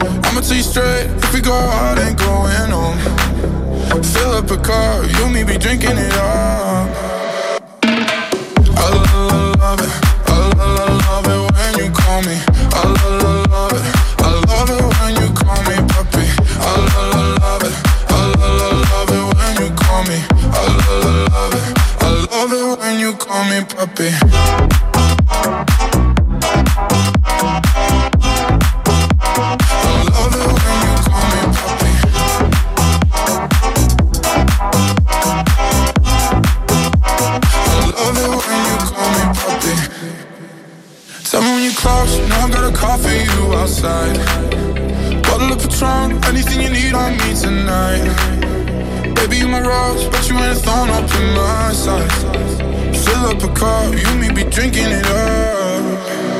I'ma tell you straight, if we go out, ain't going home. Fill up a car, you and me be drinking it up. I it, I it when you call me. I it, I love it when you call me puppy. I it, I it when you call me. I it, I love it when you call me puppy. Outside. Bottle of Patron, anything you need on me tonight. Baby, you my rose, but you ain't a thorn up in my side. Fill up a car, you me be drinking it up.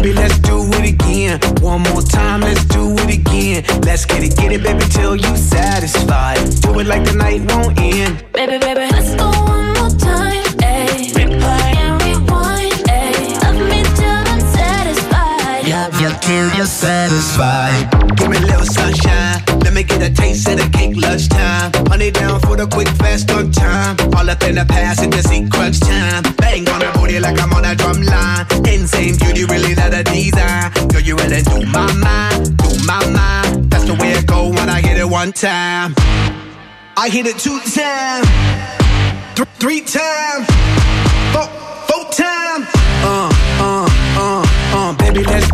Baby, let's do it again. One more time, let's do it again. Let's get it, get it, baby, till you satisfied. Do it like the night won't end. Baby, baby, let's go one more time. Ayy. Replay and rewind. Ayy. Love me till I'm satisfied. Love you till you're satisfied. Give me a little sunshine. Me get a taste of the cake lunchtime. Honey down for the quick, fast, on time. All up in the past, just eat crunch time. Bang on the booty like I'm on a drum line. Insane beauty, really not a design. Girl, you really do my mind, do my mind. That's the way it go when I hit it one time. I hit it two times, th- three times, four, four times. Uh, uh, uh, uh, baby, let's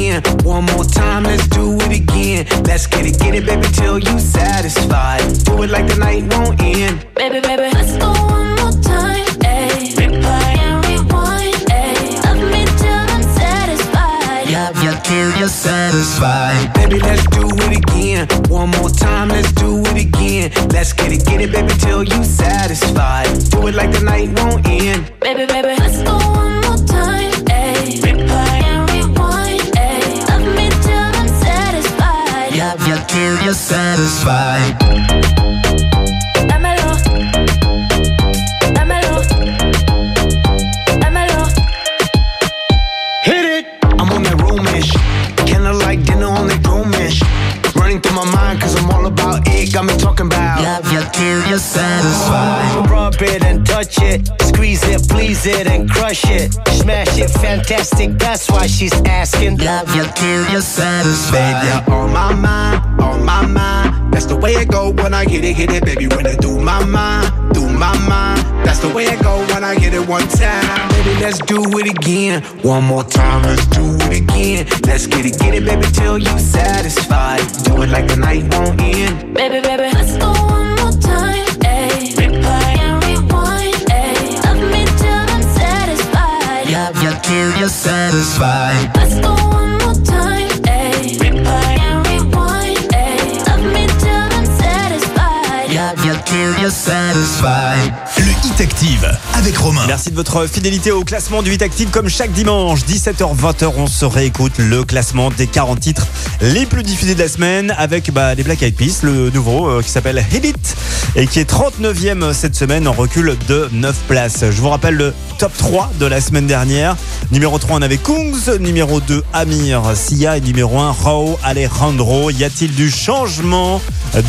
again. One more time, let's do it again. Let's get it, get it, baby, till you satisfied. Do it like the night won't end. Baby, baby, let's go one more time. Ayy. Replay and rewind. Ayy. Love me till I'm satisfied. Love you till you're satisfied. Baby, let's do it again. One more time, let's do it again. Let's get it, get it, baby, till you satisfied. Do it like the night won't end. Baby, baby, let's go one more time. Ayy. Love you till you're satisfied. Love till you're satisfied. Rub it and touch it. Squeeze it, please it, and crush it. Smash it, fantastic. That's why she's asking. Love you till you're satisfied. Baby, you're on my mind, on my mind. That's the way it go when I hit it, hit it, baby. When it do my mind, do my mind. That's the way it go when I hit it one time. Baby, let's do it again. One more time, let's do it again. Let's get it, get it, baby, till you satisfied. Do it like the night won't end. Baby, baby, let's go one Till you're satisfied. Let's go one more time, ayy. And rewind, ayy. Love me till I'm satisfied. Love you till you're satisfied. Hit Active avec Romain. Merci de votre fidélité au classement du 8 Active comme chaque dimanche. 17h, 20h, on se réécoute le classement des 40 titres les plus diffusés de la semaine avec bah, les Black Eyed Peas, le nouveau euh, qui s'appelle Hit It et qui est 39e cette semaine en recul de 9 places. Je vous rappelle le top 3 de la semaine dernière. Numéro 3, on avait Kungs. Numéro 2, Amir Sia. Et numéro 1, Rao Alejandro. Y a-t-il du changement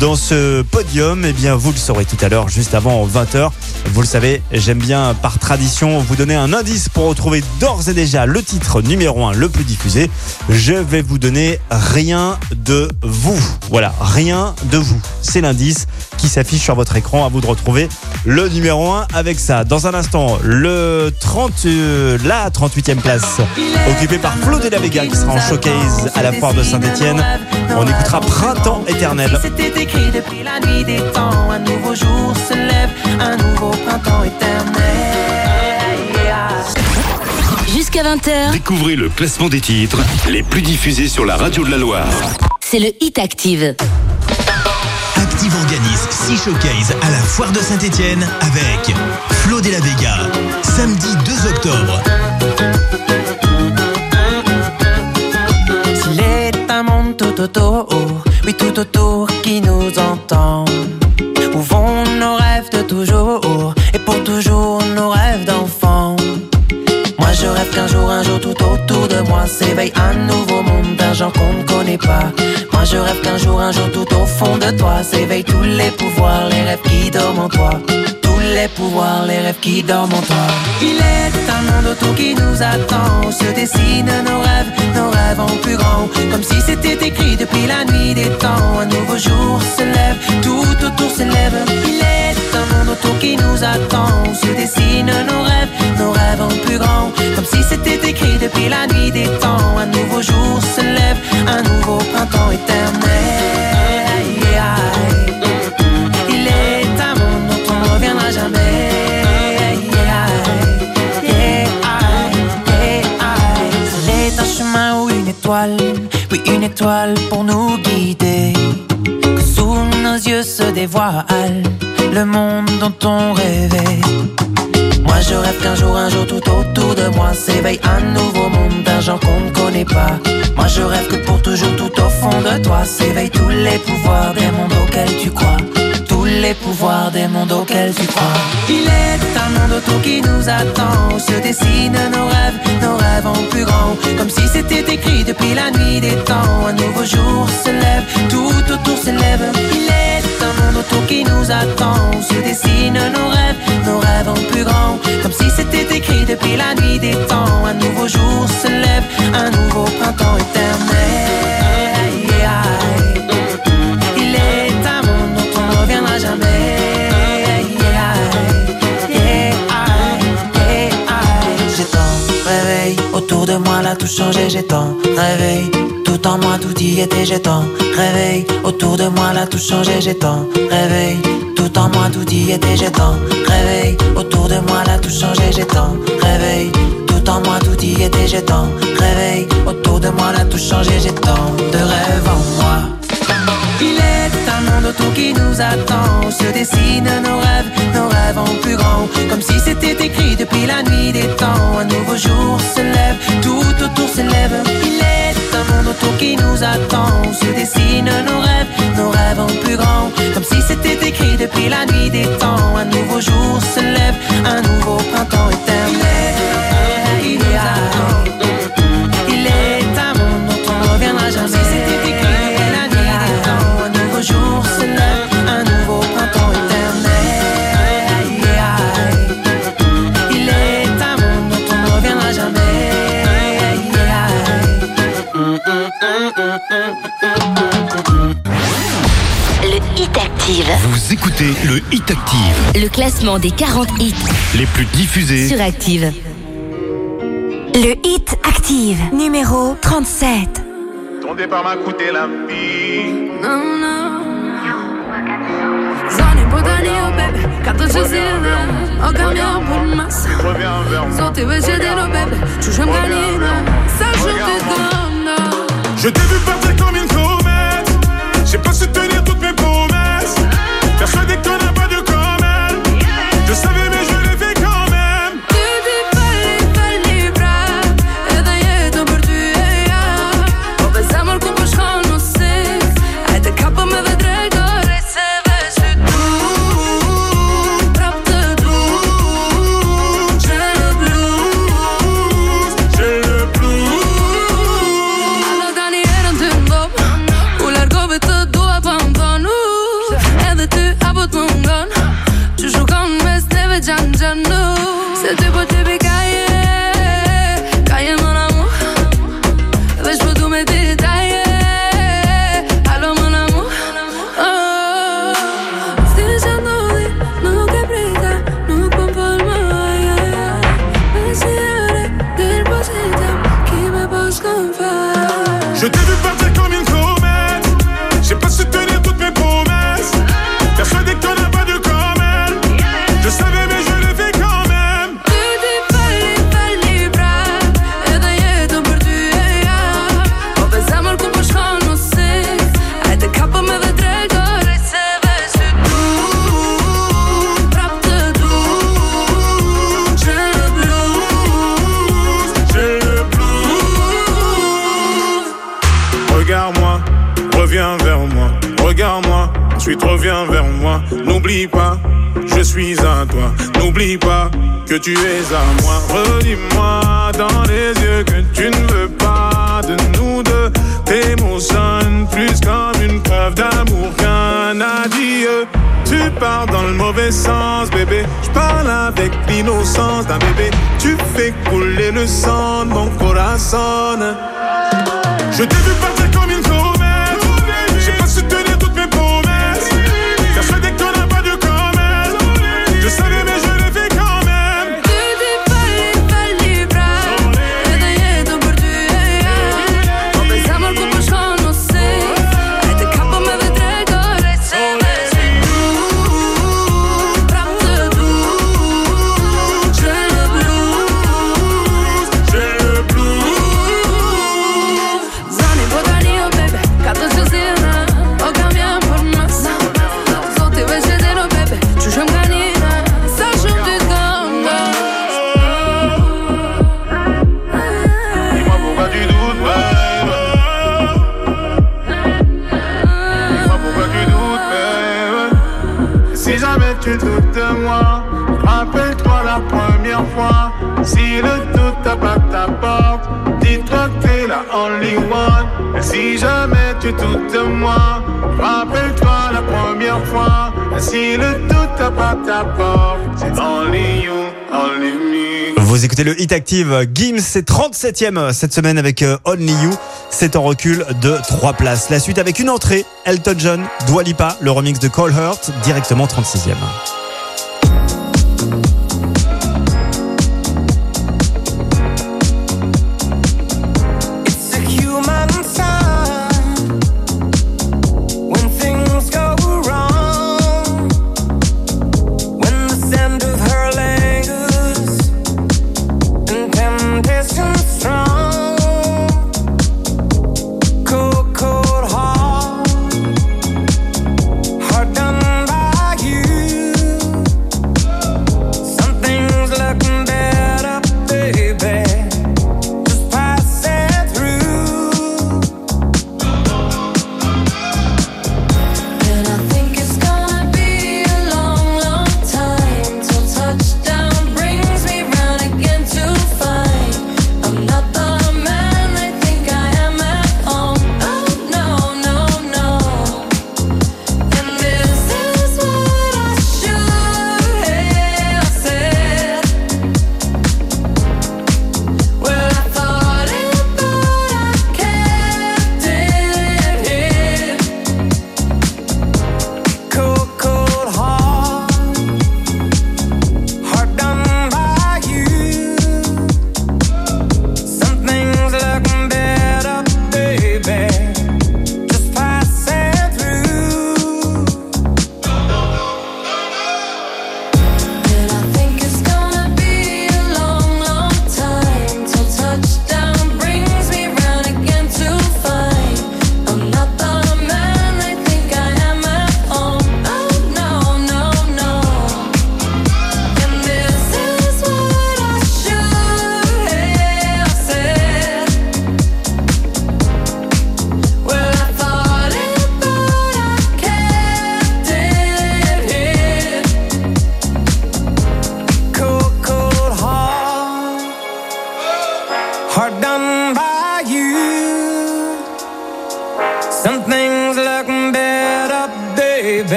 dans ce podium? Eh bien, vous le saurez tout à l'heure, juste avant 20h. Vous le savez, j'aime bien par tradition vous donner un indice pour retrouver d'ores et déjà le titre numéro 1 le plus diffusé. Je vais vous donner rien de vous. Voilà, rien de vous. C'est l'indice qui s'affiche sur votre écran. À vous de retrouver le numéro 1 avec ça. Dans un instant, le 30, euh, la 38e place occupée par Flo de la Vega qui sera en showcase à la foire de Saint-Etienne. On écoutera Printemps éternel. C'était écrit depuis la nuit des temps. Un nouveau jour se lève, un nouveau printemps éternel. Jusqu'à 20h, Découvrez le classement des titres les plus diffusés sur la radio de la Loire. c'est le Hit Active. Active organise 6 showcases à la foire de Saint-Etienne avec Flo de la Vega, samedi 2 octobre. S'il est un monde tout autour, oui tout autour qui nous entend. Toujours nos rêves d'enfant. Moi je rêve qu'un jour, un jour tout autour de moi s'éveille un nouveau monde d'un genre qu'on ne connaît pas. Moi je rêve qu'un jour, un jour tout au fond de toi s'éveillent tous les pouvoirs, les rêves qui dorment en toi. Tous les pouvoirs, les rêves qui dorment en toi. Il est un monde autour qui nous attend, où se dessinent nos rêves, nos rêves en plus grand. Comme si c'était écrit depuis la nuit des temps. Un nouveau jour se lève, tout autour s'élève. Il est monde autour qui nous attend, se dessinent nos rêves, nos rêves en plus grand. Comme si c'était écrit depuis la nuit des temps. Un nouveau jour se lève, un nouveau printemps éternel. Il est un monde dont on ne reviendra jamais. C'est un chemin ou une étoile, oui une étoile pour nous guider. Que sous nos yeux se dévoile le monde dont on rêvait. Moi je rêve qu'un jour, un jour tout autour de moi s'éveille un nouveau monde d'un genre qu'on ne connaît pas. Moi je rêve que pour toujours tout au fond de toi s'éveillent tous les pouvoirs des mondes auxquels tu crois. Tous les pouvoirs des mondes auxquels tu crois. Il est un monde autour qui nous attend, où se dessinent nos rêves, nos rêves en plus grand. Comme si c'était écrit depuis la nuit des temps. Un nouveau jour se lève, tout autour s'élève. Il est un monde autour qui nous attend, se dessinent nos rêves, nos rêves en plus grand. Comme si c'était écrit depuis la nuit des temps. Un nouveau jour se lève, un nouveau printemps éternel. Il est un monde on ne reviendra jamais. J'ai tant réveil autour de moi là tout changé. J'ai tant réveil tout en moi tout y était. J'ai tant réveil autour de moi là tout changé. J'ai tant réveil tout en moi tout y était. J'ai tant réveil autour de moi là tout changé. J'ai tant réveil tout en moi tout y était. J'ai tant réveil autour de moi là tout changé. J'ai tant de rêves en moi. Il est un monde autour qui nous attend, se dessinent nos rêves, nos rêves en plus grand. Comme si c'était écrit depuis la nuit des temps. Un nouveau jour se lève, tout autour s'élève. Il est monde autour qui nous attend, se dessinent nos rêves, nos rêves en plus grand. Comme si c'était écrit depuis la nuit des temps. Un nouveau jour se lève, un nouveau printemps éternel. Il nous attend. le Hit Active. Le classement des 40 hits les plus diffusés sur Active. Le Hit Active, numéro 37. Ton départ m'a coûté la vie. Non, non. Je t'ai n'oublie pas que tu es à moi. Redis-moi dans les yeux que tu ne veux pas de nous deux. Tes mots sonnent plus comme une preuve d'amour qu'un adieu. Tu pars dans le mauvais sens, bébé. Je parle avec l'innocence d'un bébé. Tu fais couler le sang de mon corazon. Je t'ai vu partir. tu doutes de moi. Rappelle-toi la première fois. Si le doute tape ta porte, dis-toi que t'es la only one. Et si jamais tu doutes de moi, rappelle-toi la première fois. Vous écoutez le Hit Active Gims, c'est 37ème euh, cette semaine avec euh, Only You. C'est en recul de 3 places. La suite avec une entrée, Elton John, Dualipa, le remix de Cole Hurt, directement 36ème.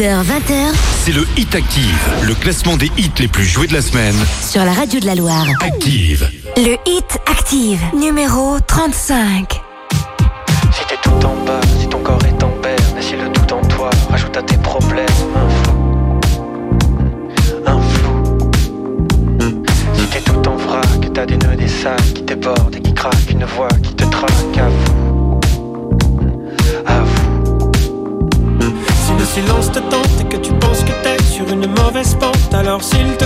18h, 20h. C'est le Hit Active, le classement des hits les plus joués de la semaine. Sur la radio de la Loire. Active. Le Hit Active, numéro 35. Si t'es tout en bas, si ton corps est en berne, si le doute en toi rajoute à tes problèmes. Mauvaise pente, alors s'il te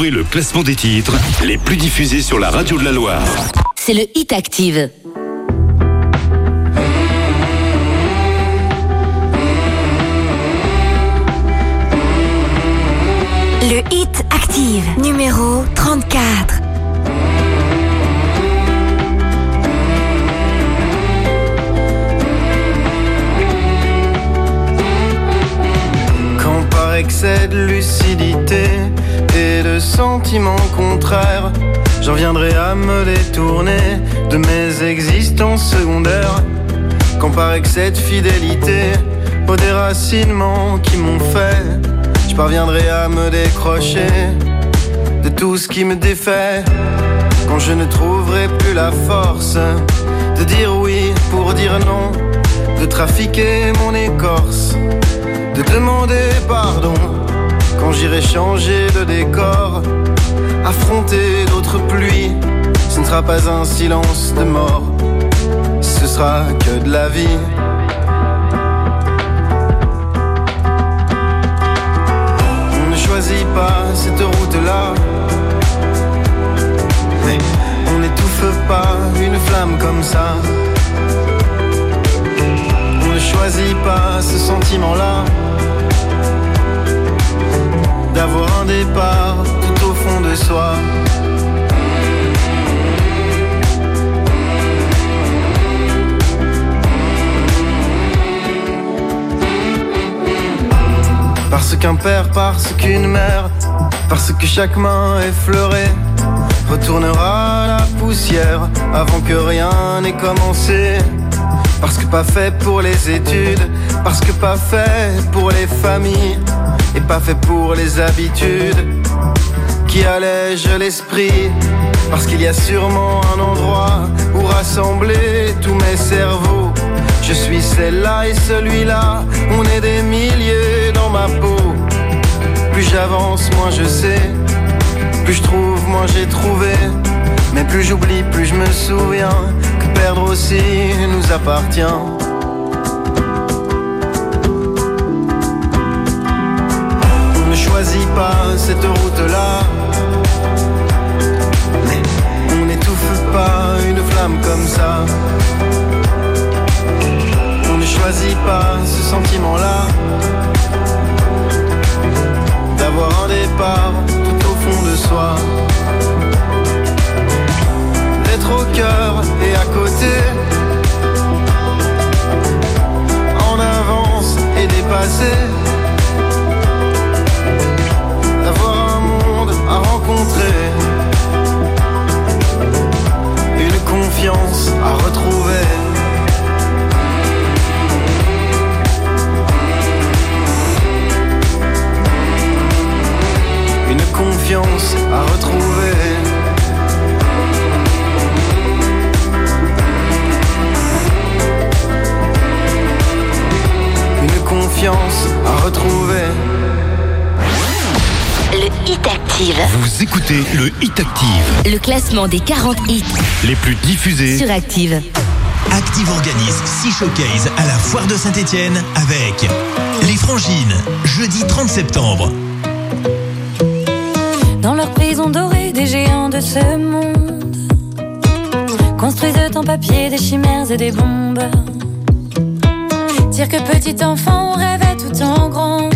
Découvrez le classement des titres les plus diffusés sur la radio de la Loire. c'est le Hit Active. Le Hit Active, numéro 34. Quand par excès de lucidité et de sentiments contraires, j'en viendrai à me détourner de mes existences secondaires. Par excès de fidélité aux déracinements qui m'ont fait, je parviendrai à me décrocher de tout ce qui me défait. Quand je ne trouverai plus la force de dire oui pour dire non, de trafiquer mon écorce de demander pardon quand j'irai changer de décor, affronter d'autres pluies. Ce ne sera pas un silence de mort, ce sera que de la vie. On ne choisit pas cette route-là, mais on n'étouffe pas une flamme comme ça. On ne choisit pas ce sentiment-là d'avoir un départ tout au fond de soi. Parce qu'un père, parce qu'une mère, parce que chaque main effleurée retournera à la poussière avant que rien n'ait commencé. Parce que pas fait pour les études, parce que pas fait pour les familles, et pas fait pour les habitudes qui allègent l'esprit, parce qu'il y a sûrement un endroit où rassembler tous mes cerveaux. Je suis celle-là et celui-là, on est des milliers dans ma peau. Plus j'avance, moins je sais, plus je trouve, moins j'ai trouvé. Mais plus j'oublie, plus je me souviens que perdre aussi nous appartient. Cette route-là. Mais on n'étouffe pas une flamme comme ça. On ne choisit pas ce sentiment-là. D'avoir un départ tout au fond de soi d'être au cœur et à côté. En avance et dépassé. À retrouver. Le Hit Active. Vous écoutez le Hit Active, Le classement des 40 hits les plus diffusés. sur Active. Active organise 6 showcases à la foire de Saint-Etienne avec Les Frangines, jeudi 30 septembre. Dans leur prison dorée, des géants de ce monde construisent en papier des chimères et des bombes. Dire que petit enfant, on rêvait tout en grand.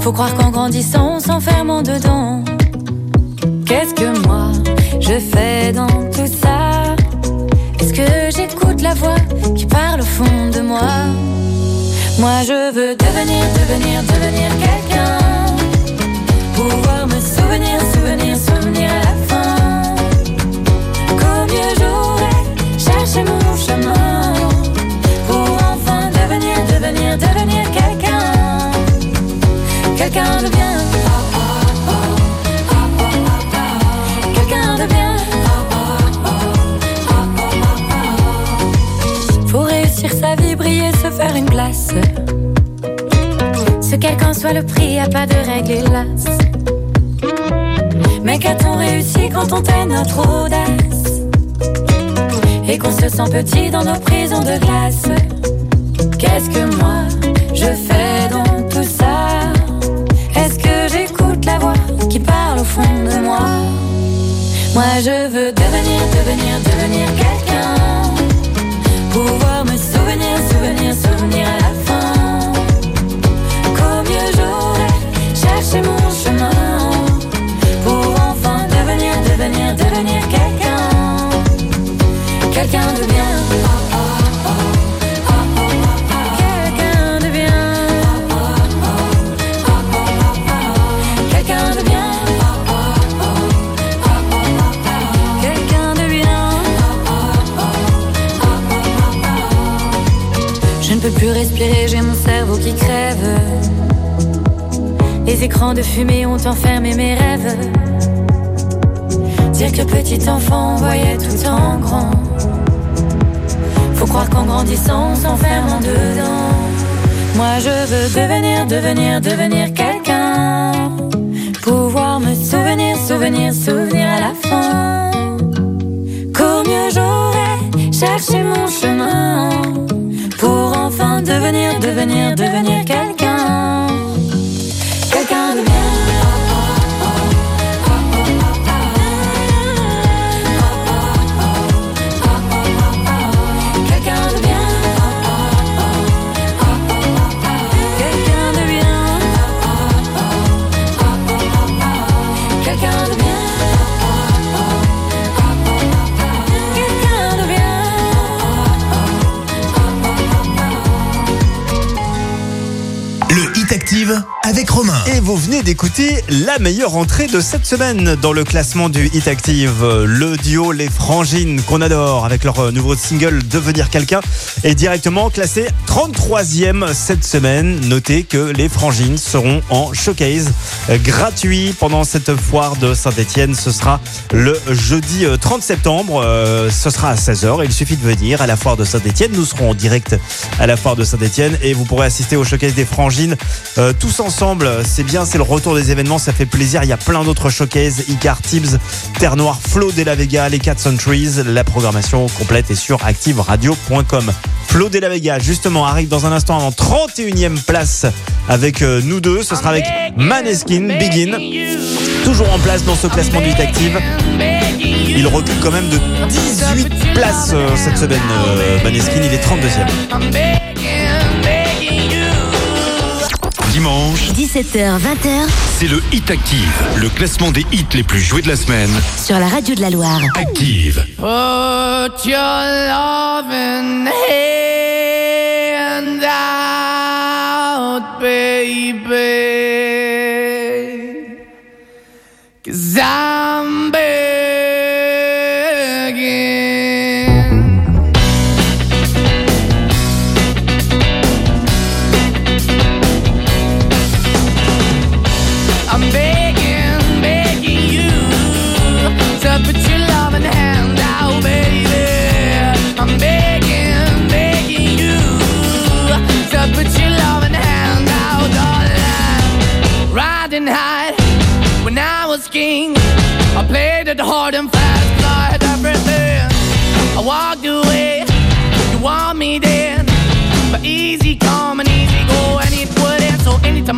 Faut croire qu'en grandissant, on s'enferme dedans. Qu'est-ce que moi je fais dans tout ça? Est-ce que j'écoute la voix qui parle au fond de moi? Moi je veux devenir, devenir, devenir quelqu'un. Pouvoir me souvenir, souvenir, souvenir à la fin. Qu'au mieux devenir, quelqu'un. Quelqu'un de bien. Quelqu'un de bien. Faut réussir sa vie, briller, se faire une place. Ce quel qu'en soit le prix, y a pas de règle hélas. Mais qu'a-t-on réussi quand on tait notre audace? Et qu'on se sent petit dans nos prisons de glace Qu'est-ce que moi je fais dans tout ça? Est-ce que j'écoute la voix qui parle au fond de moi? Moi je veux devenir, devenir, devenir quelqu'un. Pouvoir me souvenir, souvenir, souvenir à la fin. Qu'au mieux j'aurais cherché mon chemin. Pour enfin devenir, devenir, devenir quelqu'un. Quelqu'un de bien respirer, j'ai mon cerveau qui crève. Les écrans de fumée ont enfermé mes rêves. Dire que petit enfant voyait tout en grand. Faut croire qu'en grandissant on s'enferme en dedans. Moi je veux devenir, devenir, devenir quelqu'un. Pouvoir me souvenir, souvenir, souvenir à la fin. Qu'au mieux j'aurais cherché mon chemin devenir, devenir, devenir quelqu'un vous venez d'écouter la meilleure entrée de cette semaine dans le classement du Hit Active. Le duo Les Frangines qu'on adore avec leur nouveau single Devenir quelqu'un est directement classé 33e cette semaine. Notez que les Frangines seront en showcase gratuit pendant cette foire de Saint-Etienne. Ce sera le jeudi euh, 30 septembre. Euh, Ce sera à 16h. Il suffit de venir à la foire de Saint-Etienne. Nous serons en direct à la foire de Saint-Etienne et vous pourrez assister au showcase des Frangines euh, tous ensemble. C'est bien, c'est le retour des événements. Ça fait plaisir. Il y a plein d'autres showcases. Icar, Tibbs, Terre Noire, Flo de la Vega, les 4 Centuries. La programmation complète est sur activeradio.com. Flo de la Vega, justement, arrive dans un instant en 31e place avec euh, nous deux. Ce sera avec Maneskin, Begin. Toujours en place dans ce classement du Hit Active. Il recule quand même de 18 places euh, cette semaine. euh, Maneskin, il est 32e. Dimanche, 17h, 20h c'est le Hit Active, le classement des hits les plus joués de la semaine. sur la radio de la Loire. Active. Put your Cause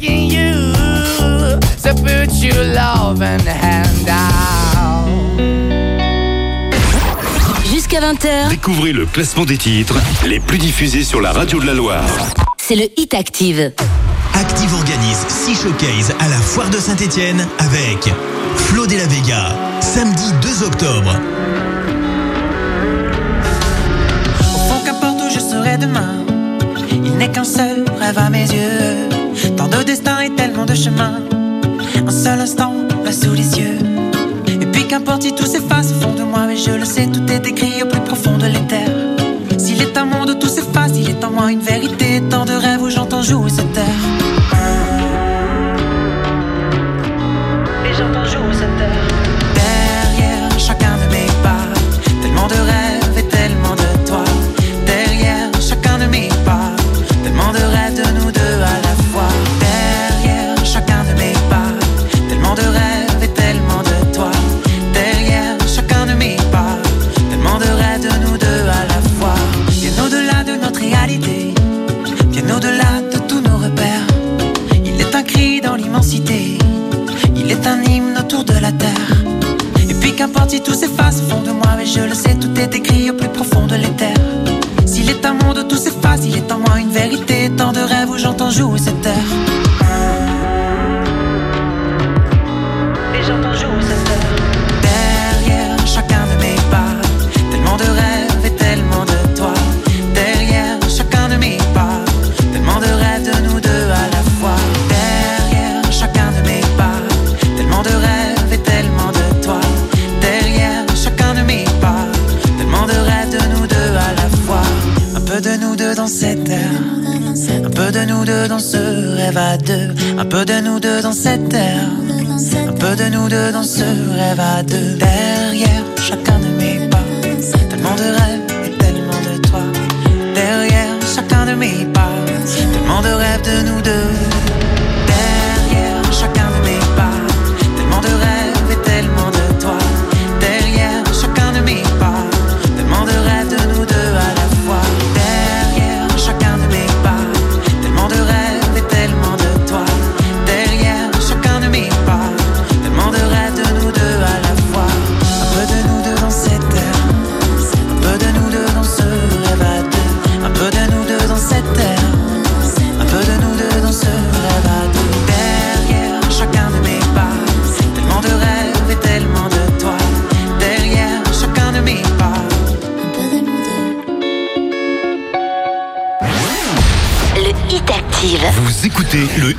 begging you to put your loving hand out. Jusqu'à 20h, Découvrez le classement des titres les plus diffusés sur la radio de la Loire. c'est le Hit Active. Active organise 6 showcases à la foire de Saint-Etienne avec Flo de la Vega, samedi 2 octobre. Au fond, qu'importe où je serai demain, il n'est qu'un seul rêve à mes yeux. Tant de destins et tellement de chemins. Un seul instant, là sous les yeux. Et puis qu'importe si tout s'efface au fond de moi, mais je le sais, tout est écrit au plus profond de l'éther. S'il est un monde, tout s'efface, il est en moi une vérité. Tant de rêves où j'entends jouer cette terre. fond de moi, mais je le sais, tout est écrit au plus profond de l'éther. S'il est un monde, tout s'efface, il est en moi une vérité, tant de rêves où j'entends jouer cette terre. Un peu de nous deux dans cette terre. Un peu de nous deux dans ce rêve à deux. Derrière chacun de mes pas. Tellement de rêves et tellement de toi. Derrière chacun de mes pas. Tellement de rêves de nous deux.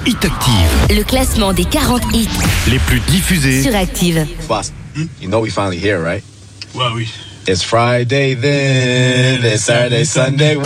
Hit Active. Le classement des 40 hits les plus diffusés sur Active. Boss, you know we finally here, right? Ouais, oui. It's Friday then, it's Saturday, Sunday.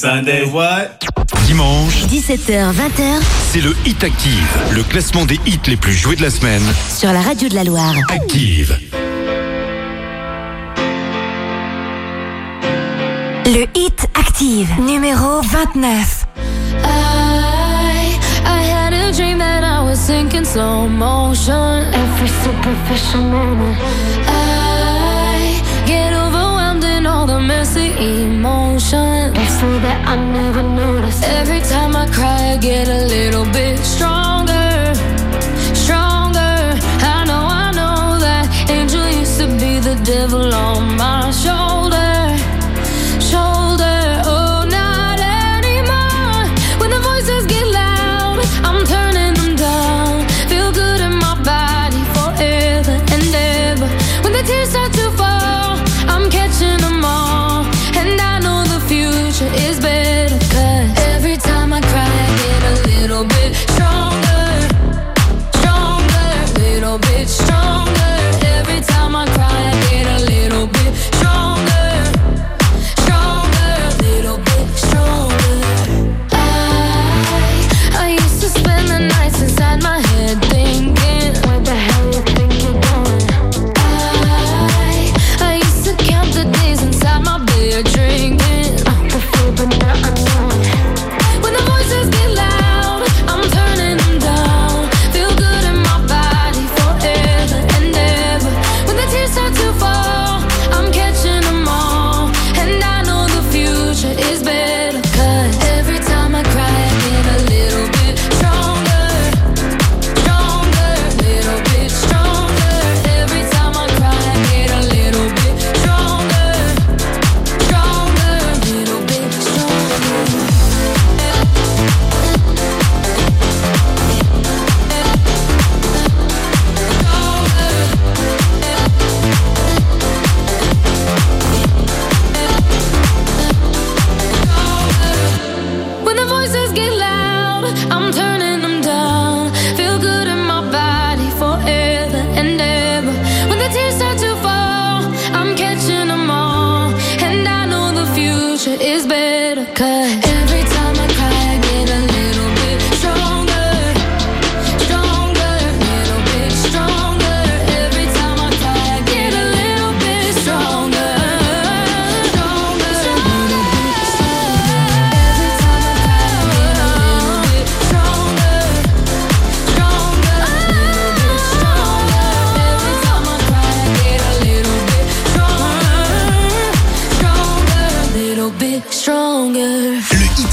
Sunday, what? Dimanche, 17h, 20h c'est le Hit Active, le classement des hits les plus joués de la semaine. sur la radio de la Loire. Active. Le Hit Active, numéro 29. I, I had a dream that I was sinking slow motion. Every superficial moment. I get overwhelmed in all the messy emotions. So that I never noticed. Every time I cry, I get a little bit stronger. Stronger. I know, I know that angel used to be the devil on my shoulder. Shoulder.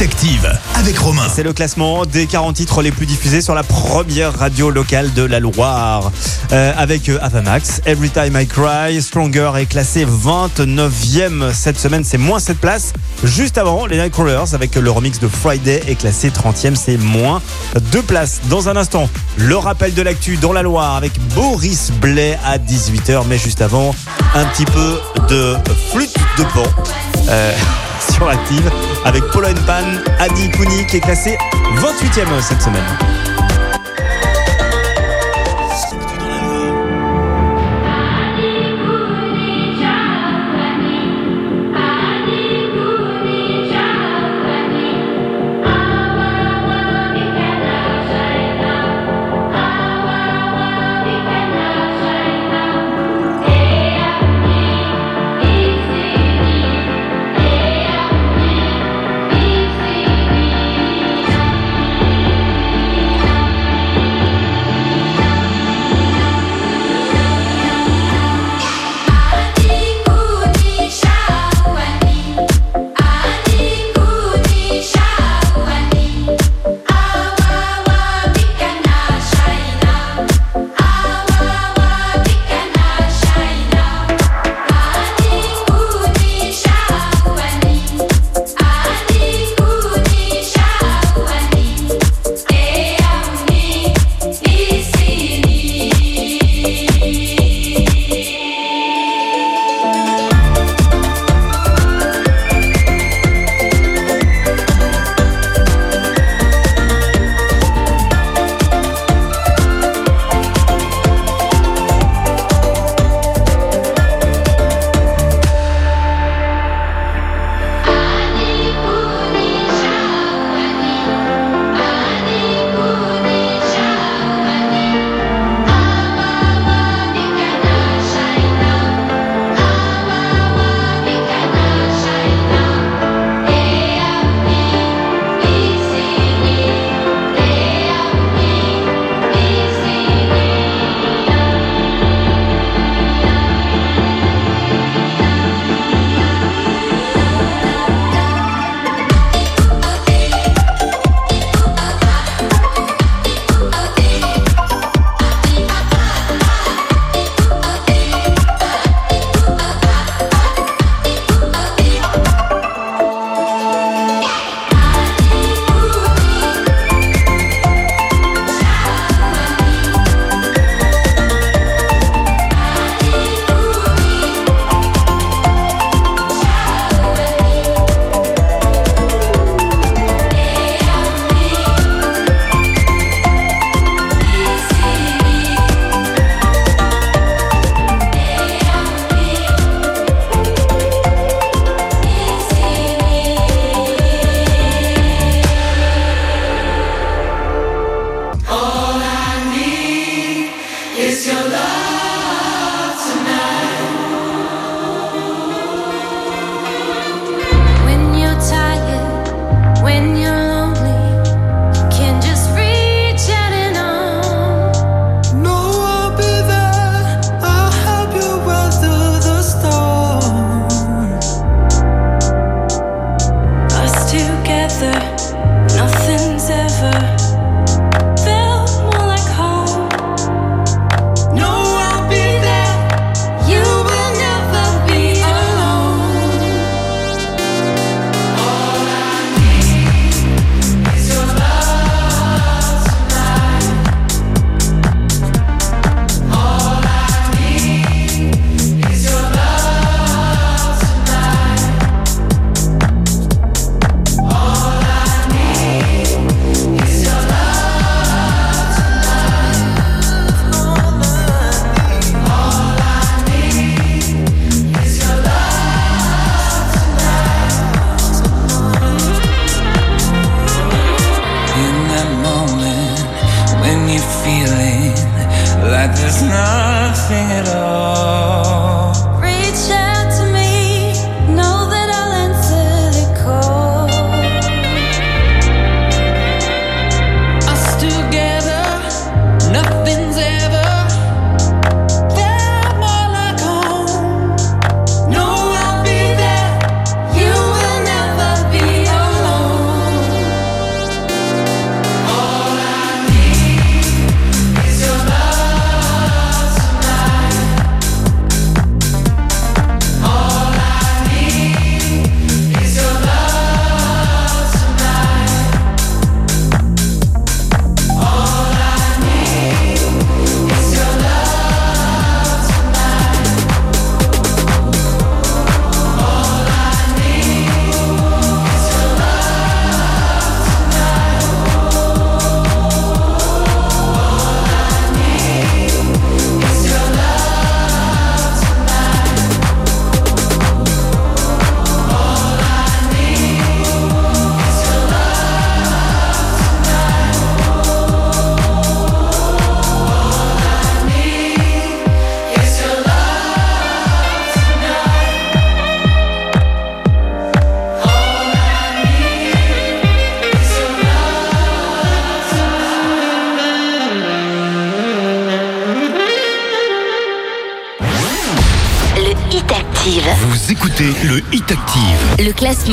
Active avec Romain. C'est le classement des 40 titres les plus diffusés sur la première radio locale de la Loire. Euh, avec euh, Avamax, Every Time I Cry, Stronger est classé 29e cette semaine, c'est moins 7 places. Juste avant, les Nightcrawlers avec le remix de Friday est classé 30e, c'est moins 2 places. Dans un instant, le rappel de l'actu dans la Loire avec Boris Blais à 18h, mais juste avant, un petit peu de flûte de pan. Euh, sur Active avec Polo Pan, Adi Kouni qui est classé 28e cette semaine.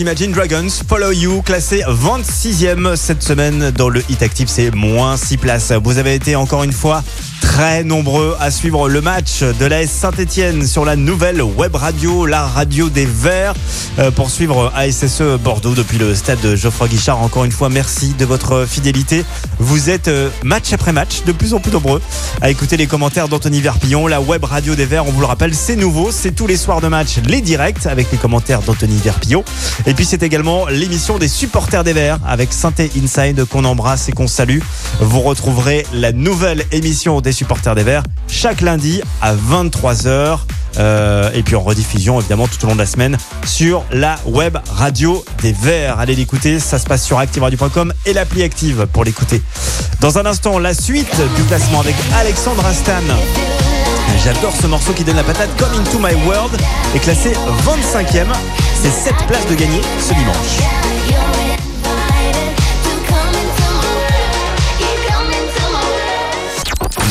Imagine Dragons, Follow You, classé 26e cette semaine dans le Hit Active, c'est moins 6 places. Vous avez été encore une fois très nombreux à suivre le match de l'AS Saint-Etienne sur la nouvelle web radio, la radio des Verts, euh, pour suivre ASSE Bordeaux depuis le stade de Geoffroy Guichard. Encore une fois, merci de votre fidélité. Vous êtes euh, match après match de plus en plus nombreux à écouter les commentaires d'Anthony Verpillon. La web radio des Verts, on vous le rappelle, c'est nouveau. C'est tous les soirs de match, les directs avec les commentaires d'Anthony Verpillon. Et puis c'est également l'émission des supporters des Verts avec Synthé Inside qu'on embrasse et qu'on salue. Vous retrouverez la nouvelle émission des supporters des Verts chaque lundi à 23h. Euh, et puis en rediffusion évidemment tout au long de la semaine sur la web radio des Verts. Allez l'écouter, ça se passe sur activeradio.com et l'appli active pour l'écouter. Dans un instant, la suite du classement avec Alexandre Astan. J'adore ce morceau qui donne la patate comme Into My World est classé 25e. C'est 7 places de gagner ce dimanche.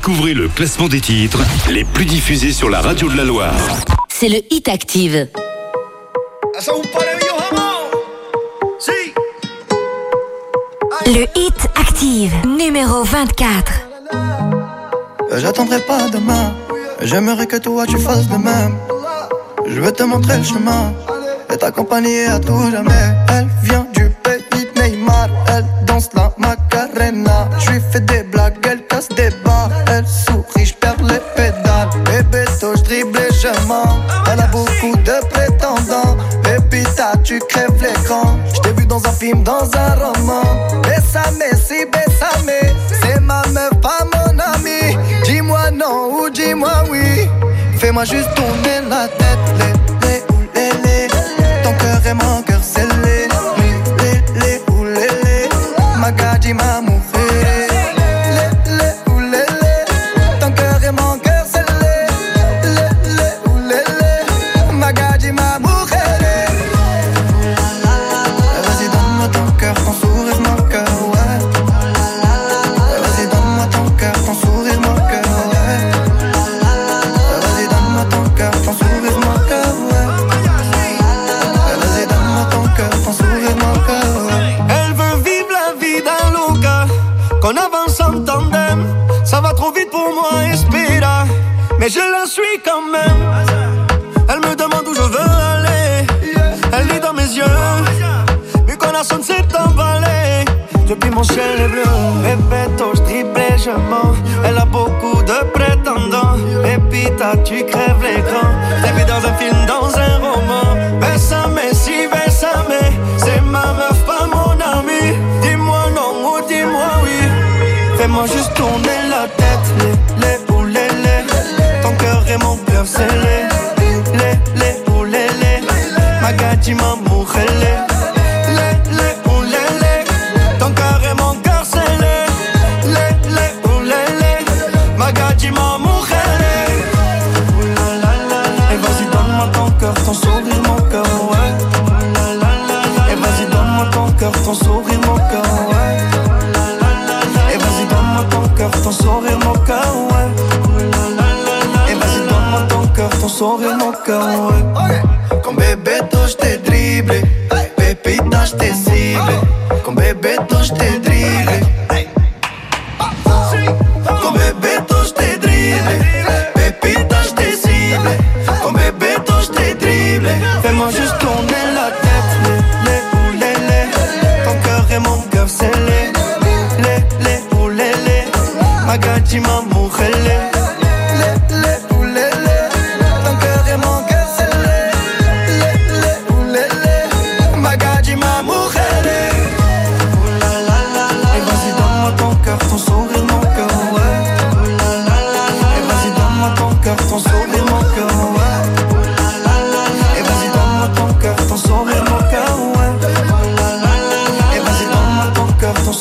Découvrez le classement des titres les plus diffusés sur la radio de la Loire. C'est le Hit Active. Le Hit Active, numéro 24. Euh, j'attendrai pas demain. J'aimerais que toi tu fasses de même. Je veux te montrer le chemin et t'accompagner à tout jamais.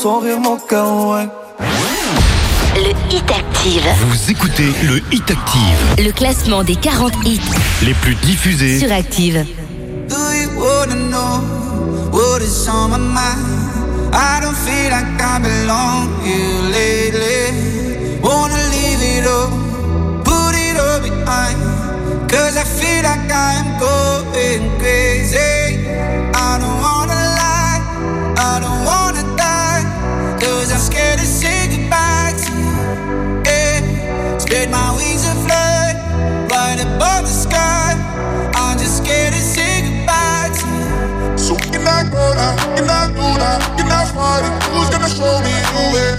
son rire, mon kawaii. Le Hit Active. Vous écoutez le Hit Active. Le classement des 40 hits. Les plus diffusés. Sur Active. Do you wanna know what is on my mind? I don't feel like I belong here lately. Wanna leave it all, put it all behind. Cause I feel like I'm going crazy. I don't wanna lie, I don't wanna. somebody who's gonna show me the way.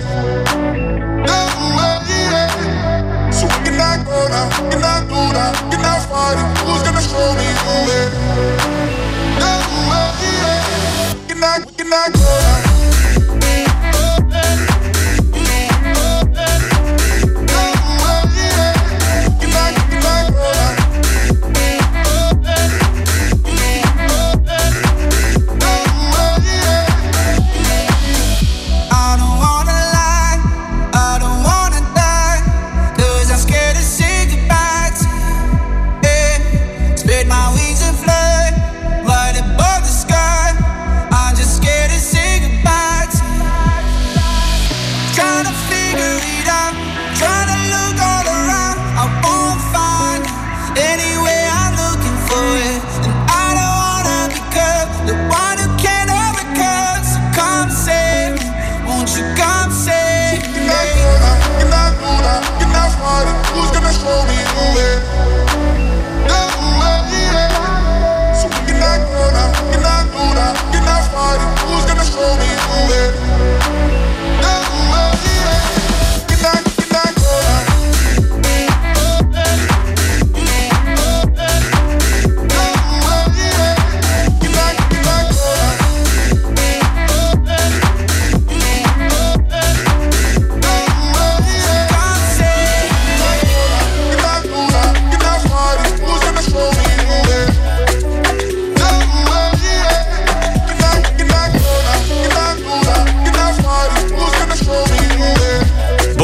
The way, So we cannot go down, we cannot do that, we cannot fight it. Who's gonna show me the way? The way, we cannot, we cannot go down.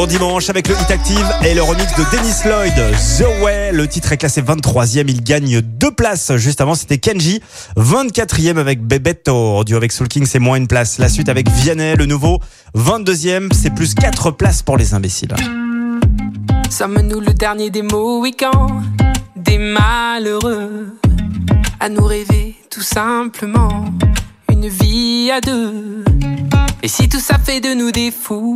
Dimanche avec le Hit Active et le remix de Dennis Lloyd, The Way. Le titre est classé 23e, il gagne deux places. Juste avant, c'était Kenji, 24e avec Bebeto. Duo avec Soul King, c'est moins une place. La suite avec Vianney, le nouveau, 22e, c'est plus 4 places pour les imbéciles. Sommes-nous le dernier des Mohicans, des malheureux, à nous rêver tout simplement une vie à deux? Et si tout ça fait de nous des fous,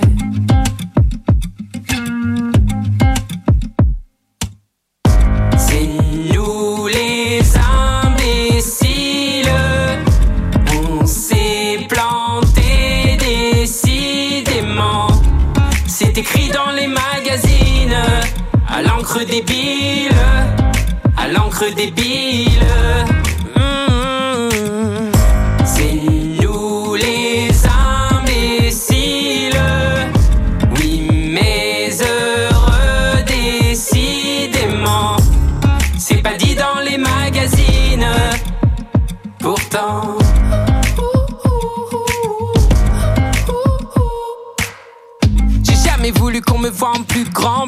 L'encre débile, à l'encre débile. Mm. C'est nous les imbéciles. Oui, mais heureux décidément. C'est pas dit dans les magazines. Pourtant. J'ai jamais voulu qu'on me voie en plus grand,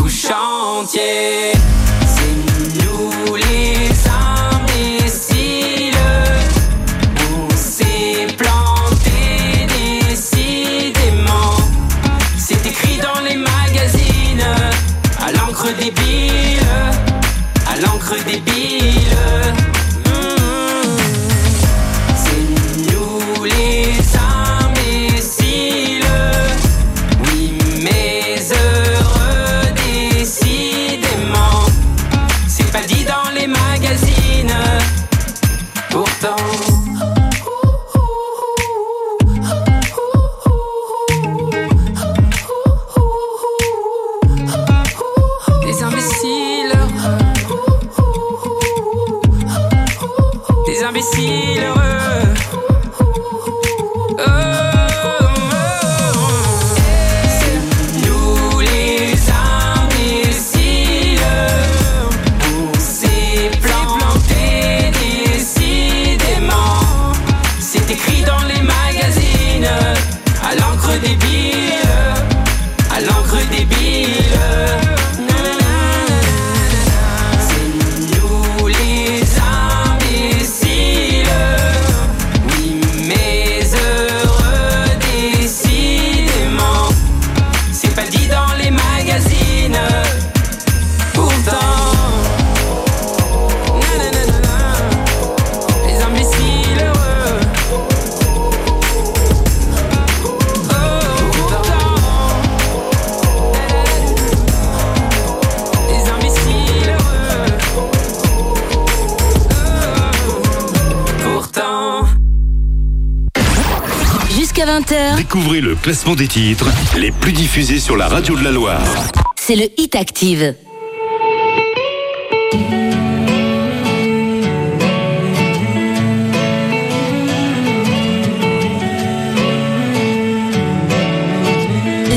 vous chantiez. C'est nous les imbéciles. On s'est planté décidément. C'est écrit dans les magazines, à l'encre débile, à l'encre débile. 20h, Découvrez le classement des titres les plus diffusés sur la radio de la Loire. c'est le Hit Active.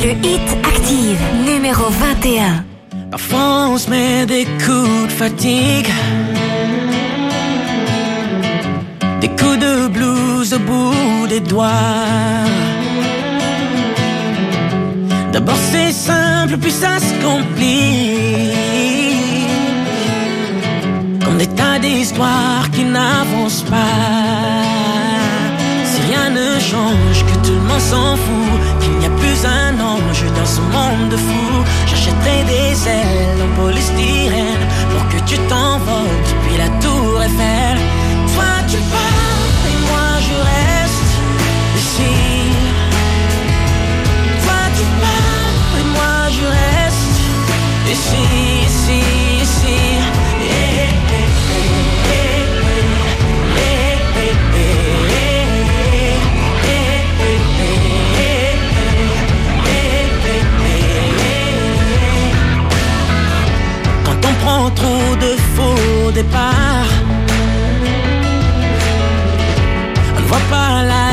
Le Hit Active, numéro 21. Parfois on se met des coups de fatigue Des coups de blues au bout des doigts D'abord c'est simple puis ça se complique. Comme des tas d'histoires qui n'avancent pas. Si rien ne change, que tout le monde s'en fout Qu'il n'y a plus un ange dans ce monde de fous J'achèterai des ailes en polystyrène Pour que tu t'envoles depuis la tour Eiffel. Toi tu pars Quand on prend trop de faux départs, on ne voit pas la...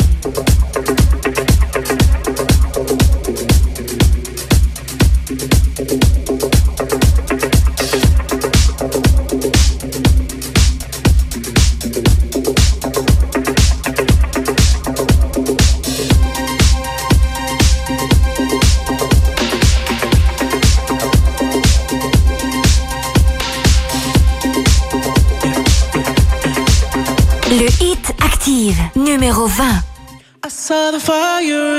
saw the fire.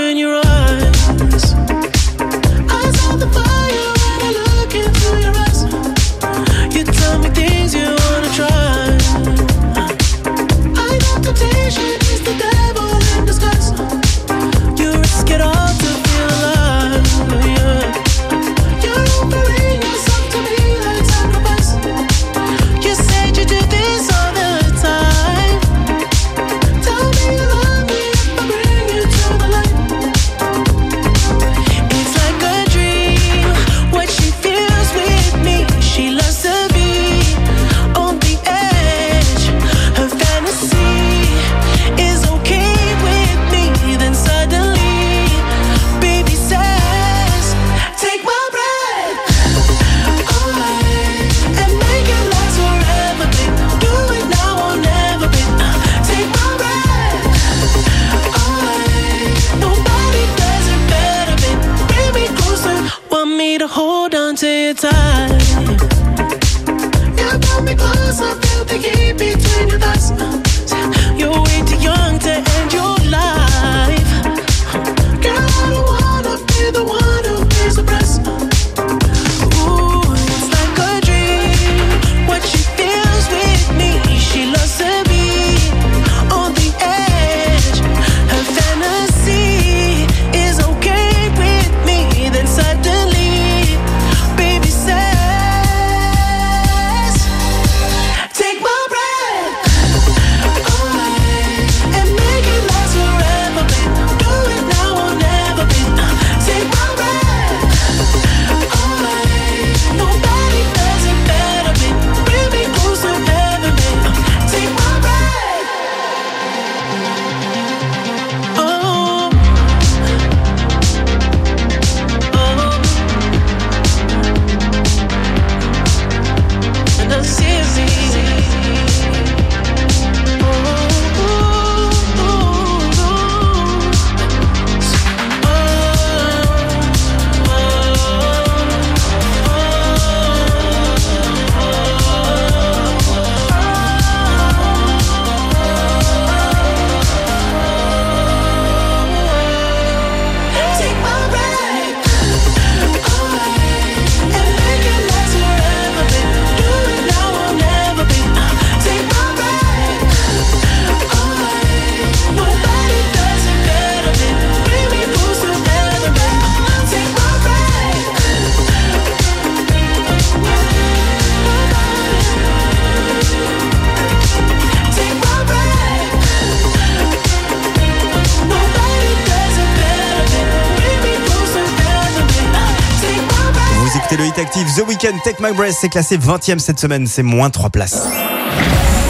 Take My Breath. C'est classé 20 e cette semaine. C'est moins 3 places.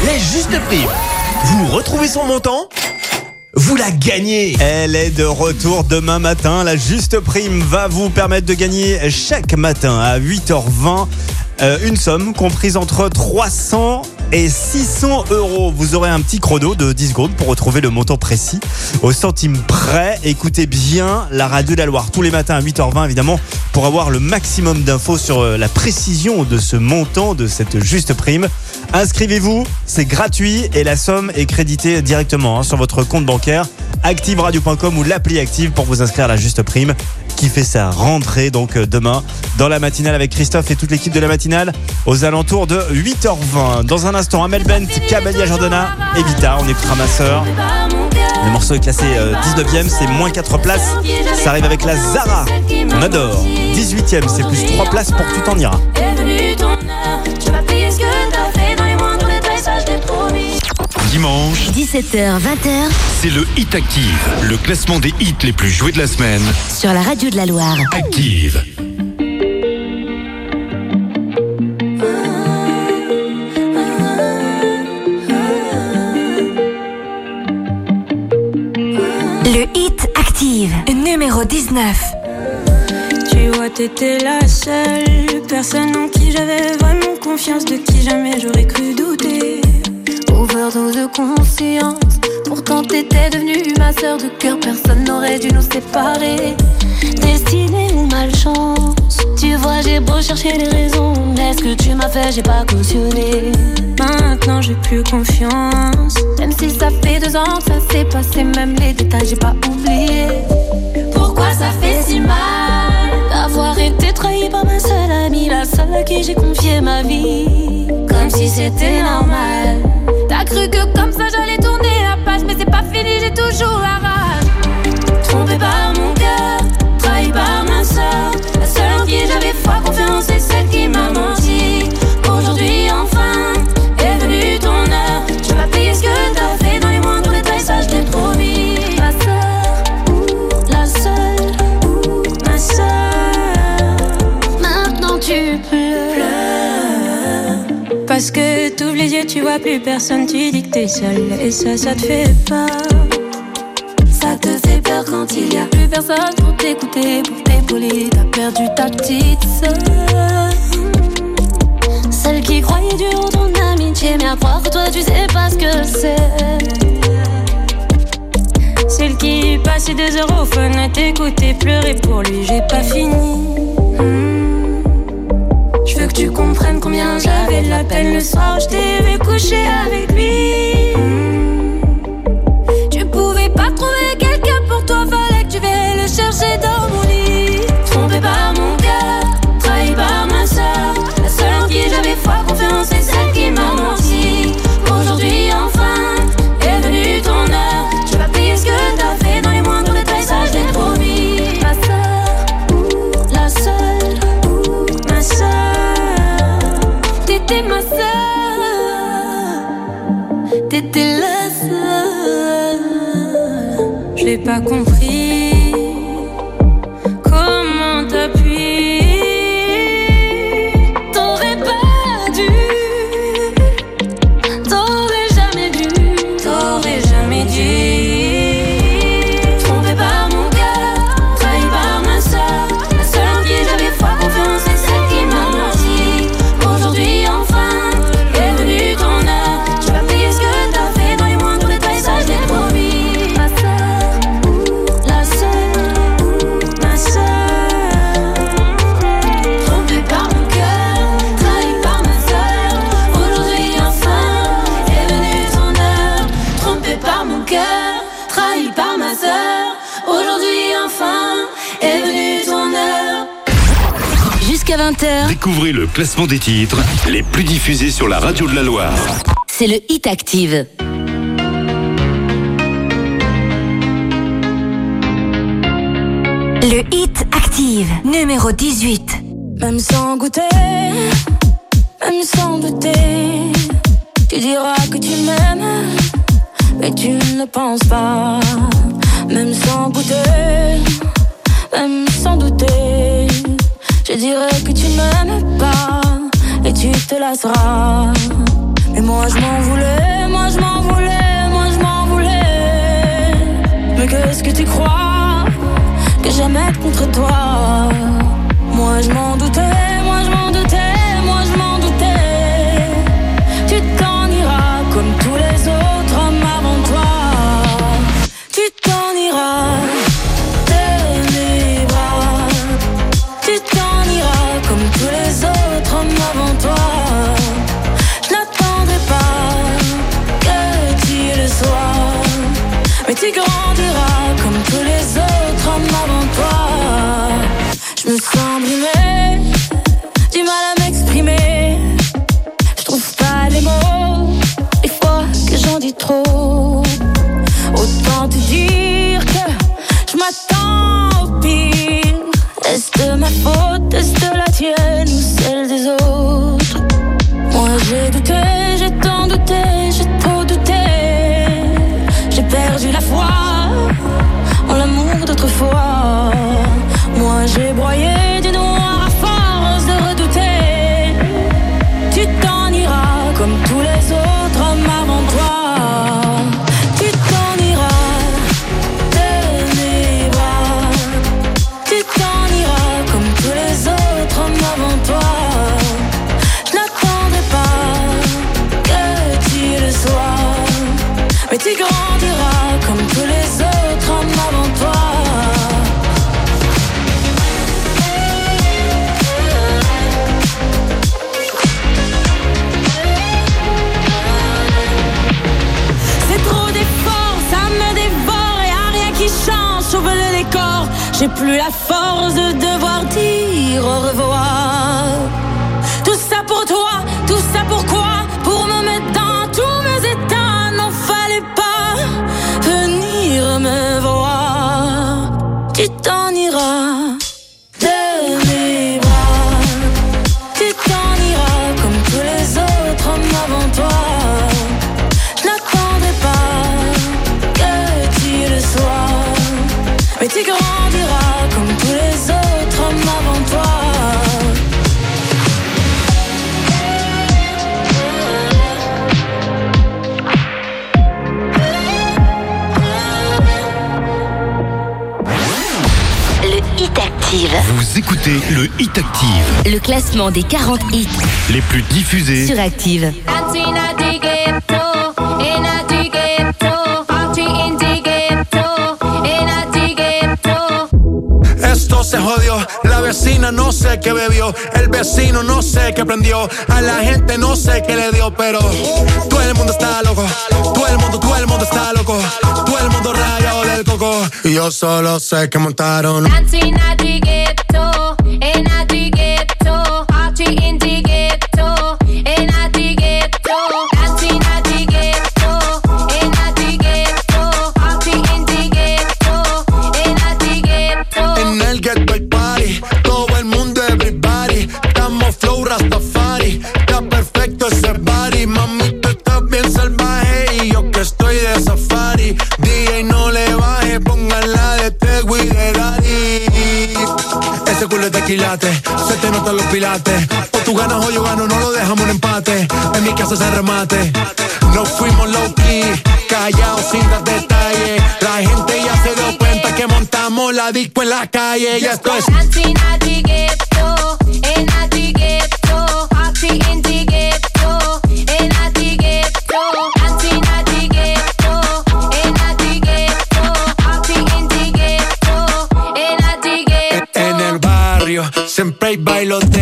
Les justes prix. Vous retrouvez son montant? Vous la gagnez Elle est de retour demain matin. La juste prime va vous permettre de gagner chaque matin à 8h20 euh, une somme comprise entre 300 et 600 euros. Vous aurez un petit chrono de 10 secondes pour retrouver le montant précis au centime près. Écoutez bien la radio de la Loire tous les matins à 8h20 évidemment pour avoir le maximum d'infos sur euh, la précision de ce montant de cette juste prime. Inscrivez-vous, c'est gratuit et la somme est créditée directement hein, sur votre compte bancaire activeradio.com ou l'appli Active pour vous inscrire à la juste prime qui fait sa rentrée donc euh, demain dans la matinale avec Christophe et toute l'équipe de la matinale aux alentours de 8h20. Dans un instant, Amel Bent, Cabalia Jordana et Vita, on écoutera ma sœur. Le morceau est classé euh, 19e, c'est moins 4 places. Ça arrive avec la Zara. On adore. 18e, c'est plus 3 places pour que tu t'en iras. Que dans les. Dimanche, 17h, 20h c'est le Hit Active, le classement des hits les plus joués de la semaine. sur la radio de la Loire. Active. Le hit active, numéro 19. Tu vois, t'étais la seule personne en qui j'avais vraiment confiance, de qui jamais j'aurais cru douter. Overdose de conscience. Pourtant t'étais devenue ma sœur de cœur, personne n'aurait dû nous séparer. Destinée ou malchance, tu vois j'ai beau chercher les raisons, mais ce que tu m'as fait? J'ai pas cautionné. Maintenant j'ai plus confiance. Même si ça fait deux ans que ça s'est passé, même les détails j'ai pas oublié. Pourquoi ça fait si mal d'avoir été trahi par ma seule amie, la seule à qui j'ai confié ma vie, comme si c'était normal. T'as cru que comme ça j'allais tourner la page, mais c'est pas fini, j'ai toujours la rage. Trompé par mon cœur, trahi par ma soeur, la seule en qui j'avais foi, confiance, c'est celle qui m'a menti. Parce que t'ouvres les yeux, tu vois plus personne, tu dis que t'es seule. Et ça, ça te fait peur. Ça te fait peur quand il y a plus personne pour t'écouter, pour t'épauler. T'as perdu ta petite sœur. Celle qui croyait dur en ton amitié, mais à croire que toi tu sais pas ce que c'est. Celle qui passait des heures au fun à t'écouter pleurer pour lui, j'ai pas fini. Tu comprennes combien j'avais de la peine le soir où je t'ai avec lui. Ma soeur. T'étais la seule. j'ai pas compris. Découvrez le classement des titres les plus diffusés sur la radio de la Loire. c'est le hit active. Le hit active, numéro 18. Même sans goûter, même sans douter, tu diras que tu m'aimes, mais tu ne penses pas. Même goûter, même sans douter. Je dirais que tu ne m'aimes pas et tu te lasseras. Mais moi je m'en voulais, moi je m'en voulais, moi je m'en voulais. Mais qu'est-ce que tu crois que j'aimais contre toi? Moi je m'en doutais, moi je m'en doutais. plus la force de devoir dire au revoir. écoutez le Hit Active. Le classement des 40 hits les plus diffusés sur Active. Esto se jodió, la vecina no sé qué bebió, el vecino no sé qué prendió, a la gente no sé qué le dio, pero todo el mundo está loco, todo el mundo, todo el mundo está loco, todo el mundo rayado del coco, y yo solo sé que montaron. En el ghetto y party, todo el mundo es everybody. Estamos flow rastafari, está perfecto ese body. Mamito estás bien salvaje y yo que estoy de safari. DJ no le baje, pónganla de este weed, Daddy. Ese culo es tequilate, se te notan los pilates ganas o yo no lo dejamos en empate. En mi casa se remate. No fuimos low key, callados sin dar detalles. La gente ya se dio cuenta que montamos la disco en la calle. Ya esto es. En el barrio Siempre hay bailoteos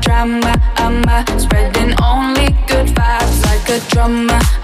drama. I'm spreading only good vibes like a drummer.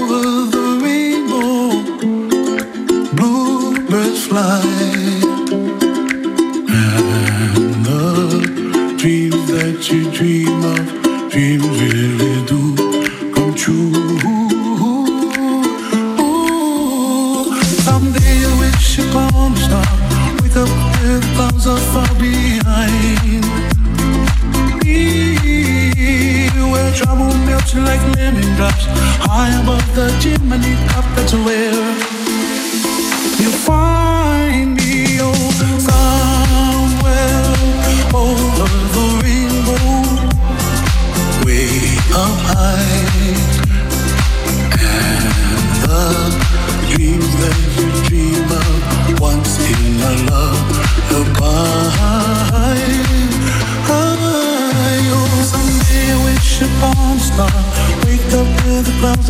cups high above the chimney top. That's where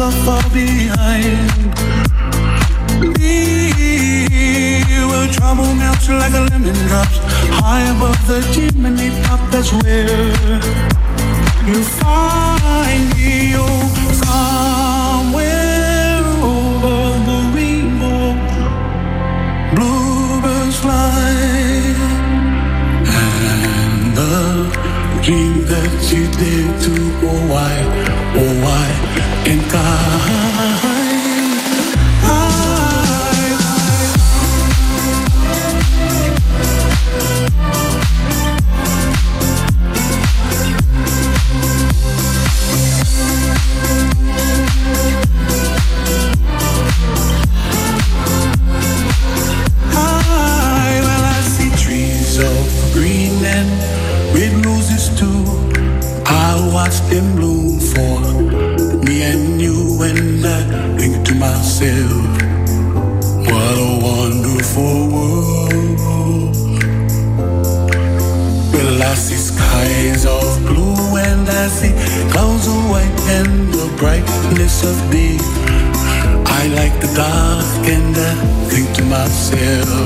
so far behind. We will trouble melts like a lemon drops high above the chimney top. That's where you find me. Oh, somewhere over the rainbow. Bluebirds fly, and the dream that you did to oh why, oh why. en casa. To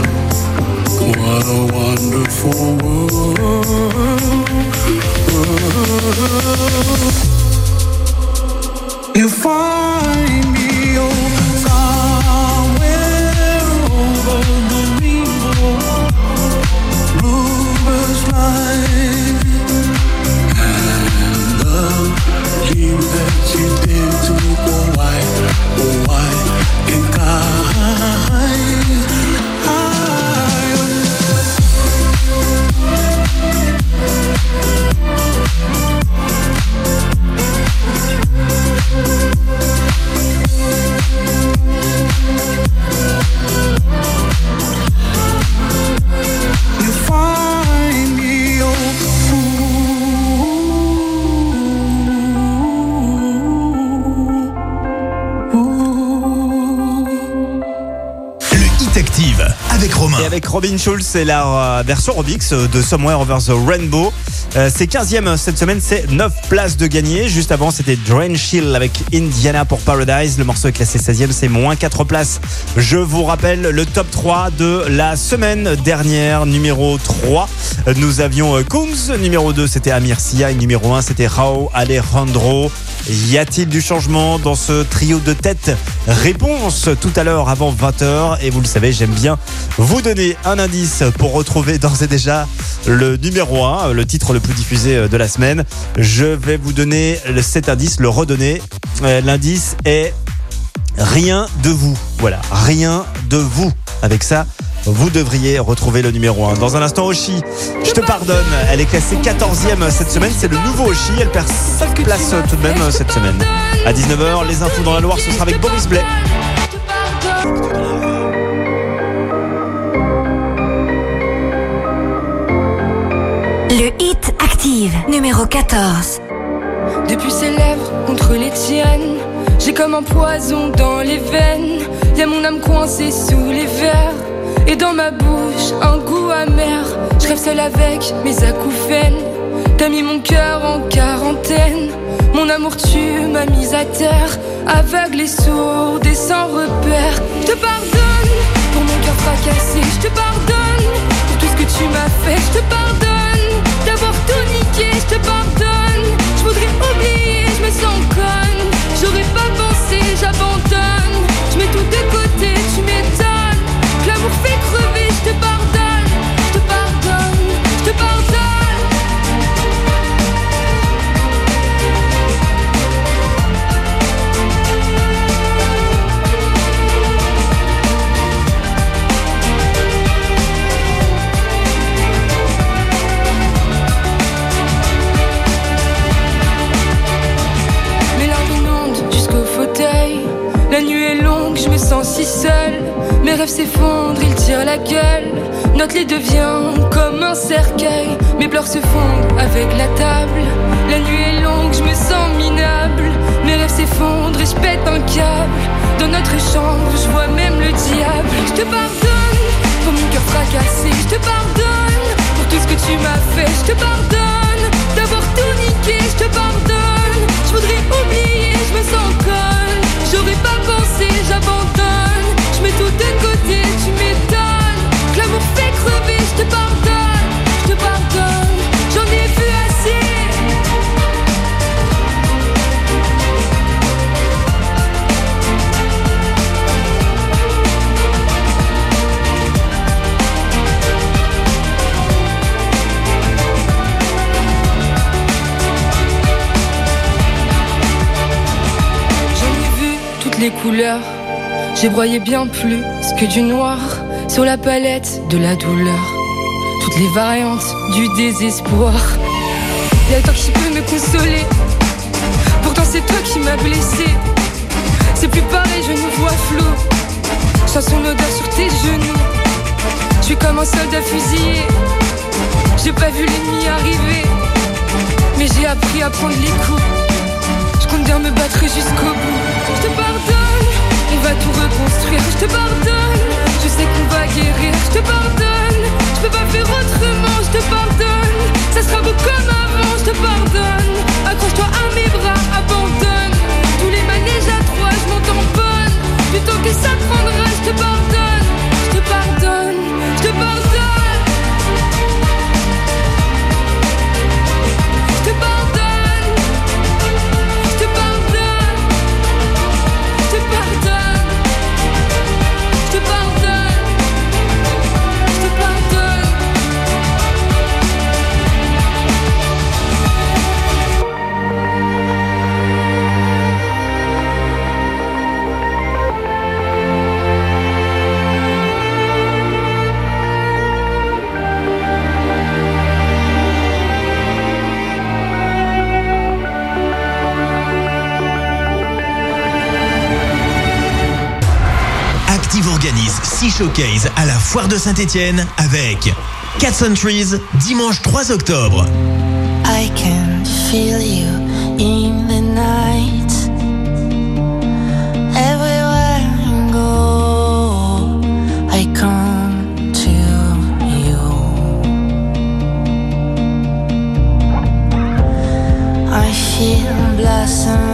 Robin c'est la euh, version remix de Somewhere Over the Rainbow. Euh, c'est 15e cette semaine, c'est 9 places de gagné. Juste avant, c'était Drain Chill avec Indiana pour Paradise. Le morceau est classé 16e, c'est moins 4 places. Je vous rappelle le top 3 de la semaine dernière. Numéro 3, nous avions euh, Kungs. Numéro 2, c'était Amir Sia. Numéro 1, c'était Rao Alejandro. Y a-t-il du changement dans ce trio de tête Réponse tout à l'heure avant 20h. Et vous le savez, j'aime bien vous donner un indice pour retrouver d'ores et déjà le numéro 1, le titre le plus diffusé de la semaine. Je vais vous donner cet indice, le redonner. Euh, L'indice est rien de vous. Voilà, rien de vous. Avec ça, vous devriez retrouver le numéro 1. Dans un instant, Oshi, je te pardonne. Elle est classée 14e cette semaine. C'est le nouveau Oshi. Elle perd 5 places tout de même cette semaine. À 19h, les infos dans la Loire, ce sera avec Boris Blais. Le hit active, numéro 14. Depuis ses lèvres contre les tiennes, j'ai comme un poison dans les veines. Y a mon âme coincée sous les verres. Et dans ma bouche, un goût amer. Je rêve seule avec mes acouphènes. T'as mis mon cœur en quarantaine. Mon amour, tu m'as mise à terre. Aveugle et sourde et sans repère. Je te pardonne pour mon cœur fracassé. Je te pardonne pour tout ce que tu m'as fait. Je te pardonne d'avoir tout niqué. Je te pardonne. Je voudrais oublier, je me sens conne. J'aurais pas pensé, j'abandonne. Je mets tout de côté, tu m'étonnes. L'amour fait crever, je te pardonne. Me sens si seule. Mes rêves s'effondrent, ils tirent la gueule. Notre lit devient comme un cercueil. Mes pleurs se fondent avec la table. La nuit est longue, je me sens minable. Mes rêves s'effondrent et je pète un câble. Dans notre chambre, je vois même le diable. Je te pardonne pour mon cœur fracassé. Je te pardonne pour tout ce que tu m'as fait. Je te pardonne d'avoir tout niqué. Je te pardonne. Je voudrais oublier, je me sens conne. J'aurais pas pensé, j'abandonne. Je mets tout de côté, tu m'étonnes. L'amour fait crever, je te pardonne. Les couleurs. J'ai broyé bien plus que du noir sur la palette de la douleur. Toutes les variantes du désespoir. Y'a toi qui peux me consoler. Pourtant c'est toi qui m'as blessé. C'est plus pareil, je nous vois flou. Je sens son odeur sur tes genoux. Je suis comme un soldat fusillé. J'ai pas vu l'ennemi arriver. Mais j'ai appris à prendre les coups. Je compte bien me battre jusqu'au bout je te pardonne, on va tout reconstruire, je te pardonne, je sais qu'on va guérir, je te pardonne, je peux pas faire autrement, je te pardonne, ça sera beau comme avant, je te pardonne, accroche-toi à mes bras, abandonne, tous les manèges à trois, je m'en tamponne, du que ça prendra, je te pardonne, je te pardonne, je te pardonne. City Showcase à la Foire de Saint-Étienne avec Cat Trees, dimanche 3 octobre. I can feel you in the night. Everywhere I go, I come to you. I feel blossom.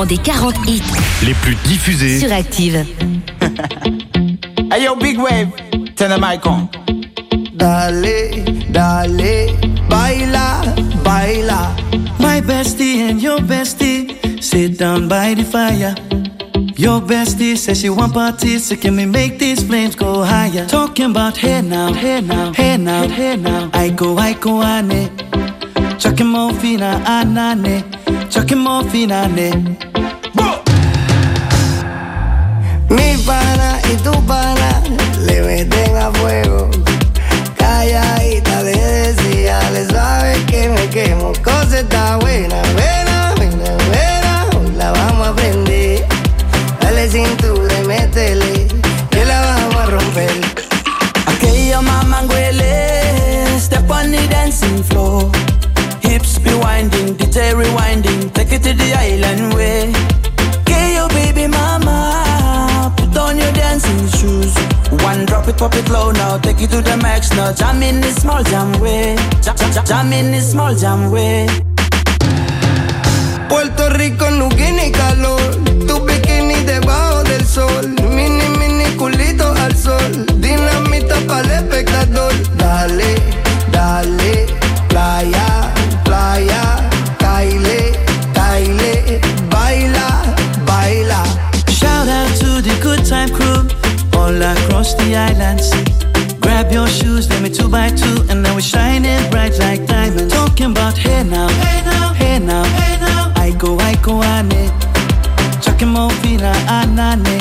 classement des 40 hits les plus diffusés sur Active. hey yo, Big Wave, turn the mic on. Dale, dale, baila, baila. My bestie and your bestie sit down by the fire. Your bestie says she want parties, so can we make these flames go higher? Talking about hey now, hey now, hey now, hey now. I go, I go, ane. Chucking morphine, anane. Chucking morphine, ane. Y tu pana le meten a fuego. Calladita le decía, le sabes que me quemo. Cosa está buena, buena, buena, buena. Hoy la vamos a prender. Dale cintura y métele, que la vamos a romper. Aquella mamá huele, step on the dancing floor. Hips be winding, DJ rewinding, take it to the island way. Drop it, low now, take it to the max now. Jam in this small jam way, jam, jam, jam, in this small jam way. Puerto Rico no tiene calor, tu bikini debajo del sol, mini mini culito al sol, dinamita para el espectador. Dale, all across the islands. Grab your shoes, let me two by two, and now we're shining bright like diamonds. Talking about hey now, hey now, hey now, hey now. I go, I go, ane. Chakimo fina, anane.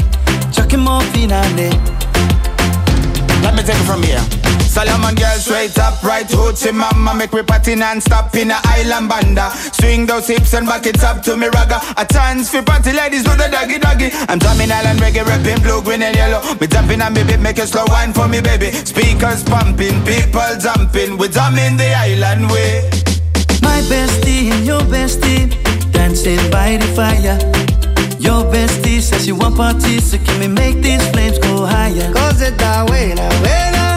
Chakimo finale. Let me take it from here. Solomon girl straight up, right hoochie mama. Make me party non-stop in a island banda. Swing those hips and back it up to me ragga. A chance for party ladies do the doggy doggy. I'm drumming island reggae, rapping blue, green and yellow. Me jumping on me beat, make a slow wine for me baby. Speakers pumping, people jumping. We drumming the island way. My bestie and your bestie dancing by the fire. Your bestie says she want parties, so can we make these flames go higher? Cosa está buena, buena, buena, buena.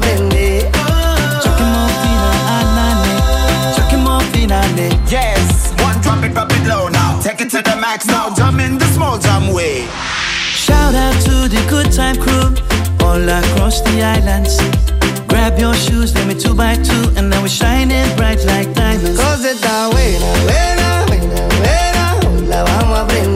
Finale. Yes, one drop it, drop it low now Take it to the max now, jump in the small jam way Shout out to the good time crew all across the islands. Grab your shoes, let me two by two, and now we're shining bright like diamonds. Cosa está buena, buena, buena, buena. Hoy la vamos a prender. Dale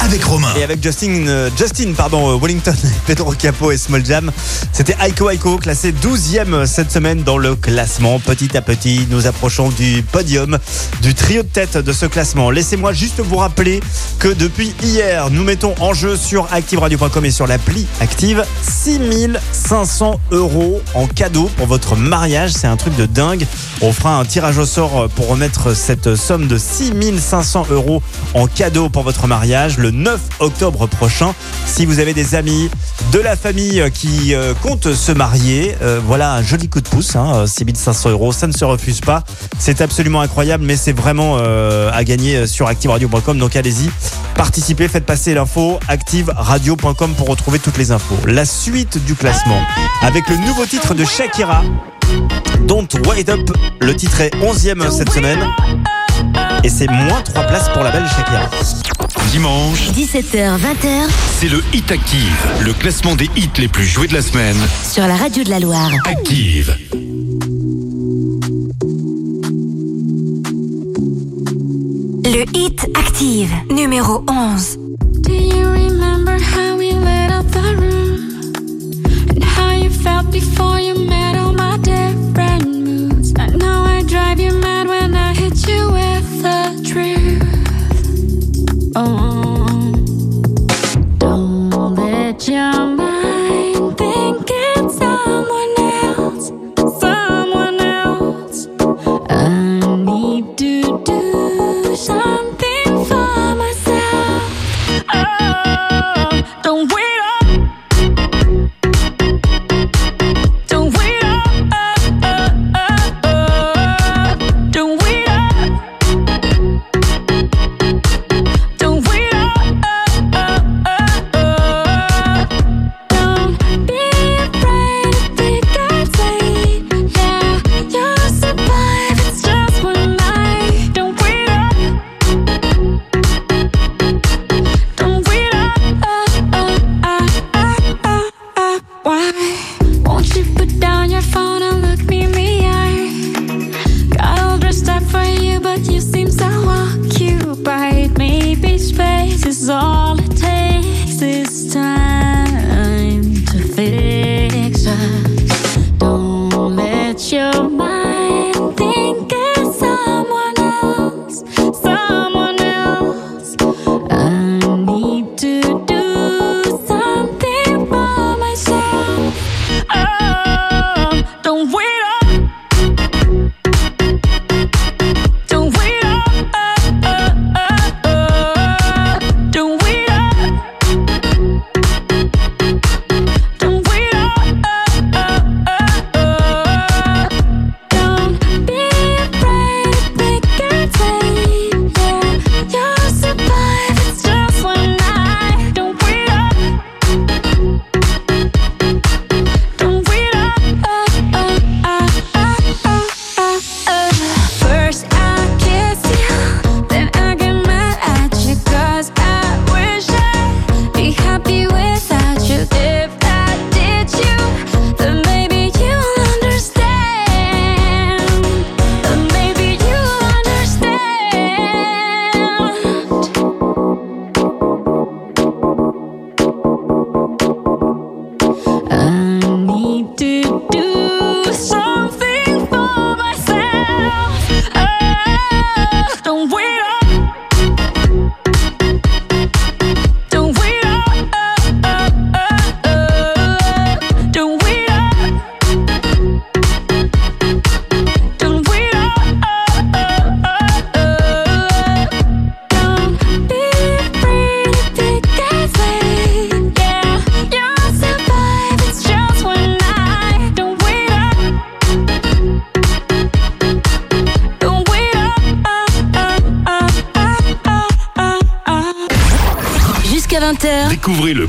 Avec Romain. Et avec Justin, euh, Justin pardon, euh, Wellington, Pedro Capo et Small Jam, c'était Aiko Aiko, classé 12e cette semaine dans le classement. Petit à petit, nous approchons du podium, du trio de tête de ce classement. Laissez-moi juste vous rappeler que depuis hier, nous mettons en jeu sur ActiveRadio.com et sur l'appli Active 6500 euros en cadeau pour votre mariage. C'est un truc de dingue. On fera un tirage au sort pour remettre cette somme de 6500 euros en cadeau pour votre mariage le 9 octobre prochain. Si vous avez des amis, de la famille qui euh, comptent se marier, euh, voilà un joli coup de pouce. Hein, 6500 euros, ça ne se refuse pas. C'est absolument incroyable, mais c'est vraiment euh, à gagner sur ActiveRadio.com. Donc allez-y, participez, faites passer l'info ActiveRadio.com pour retrouver toutes les infos. La suite du classement avec le nouveau titre de Shakira. Don't Wait Up. Le titre est 11e cette semaine. Et c'est moins 3 places pour la belle Shakira. Dimanche, 17h, 20h c'est le Hit Active, le classement des hits les plus joués de la semaine. sur la radio de la Loire. Active. Le Hit Active, numéro 11. Do you remember how we lit up the room? And how you felt before you met all my different moods? I know I drive you mad when I hit you with the truth. Oh, don't let your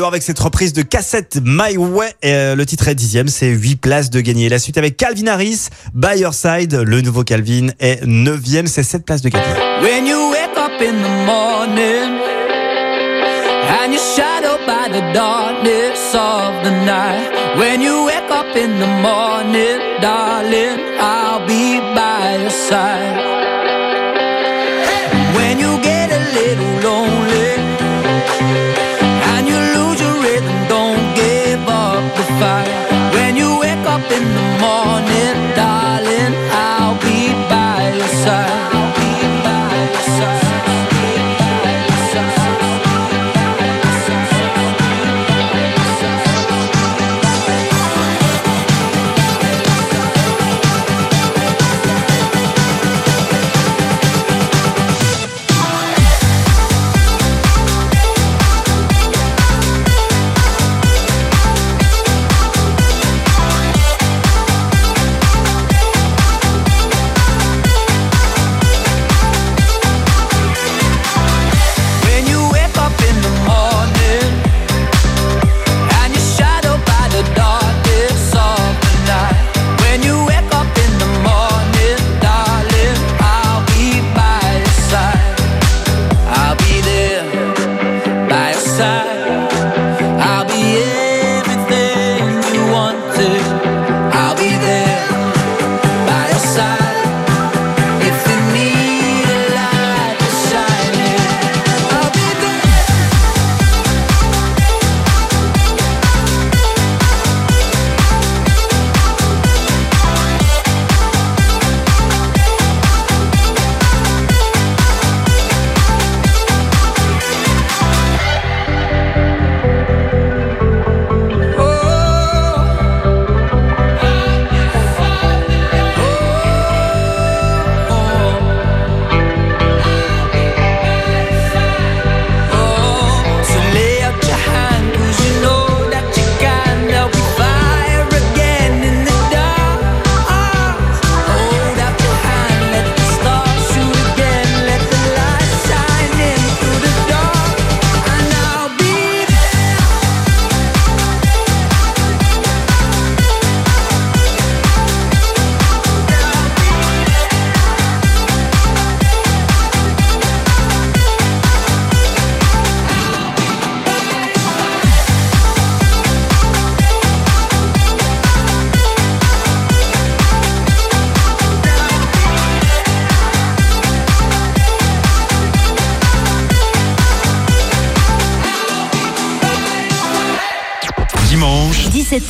Valois avec cette reprise de cassette My Way. Euh, le titre est dixième, c'est 8 places de gagner. La suite avec Calvin Harris, By Your Side. Le nouveau Calvin est neuvième, c'est 7 places de gagner. When you wake up in the morning And you're shadowed by the darkness of the night When you wake up in the morning, darling I'll be by your side When you get a little lonely when you wake up in the side.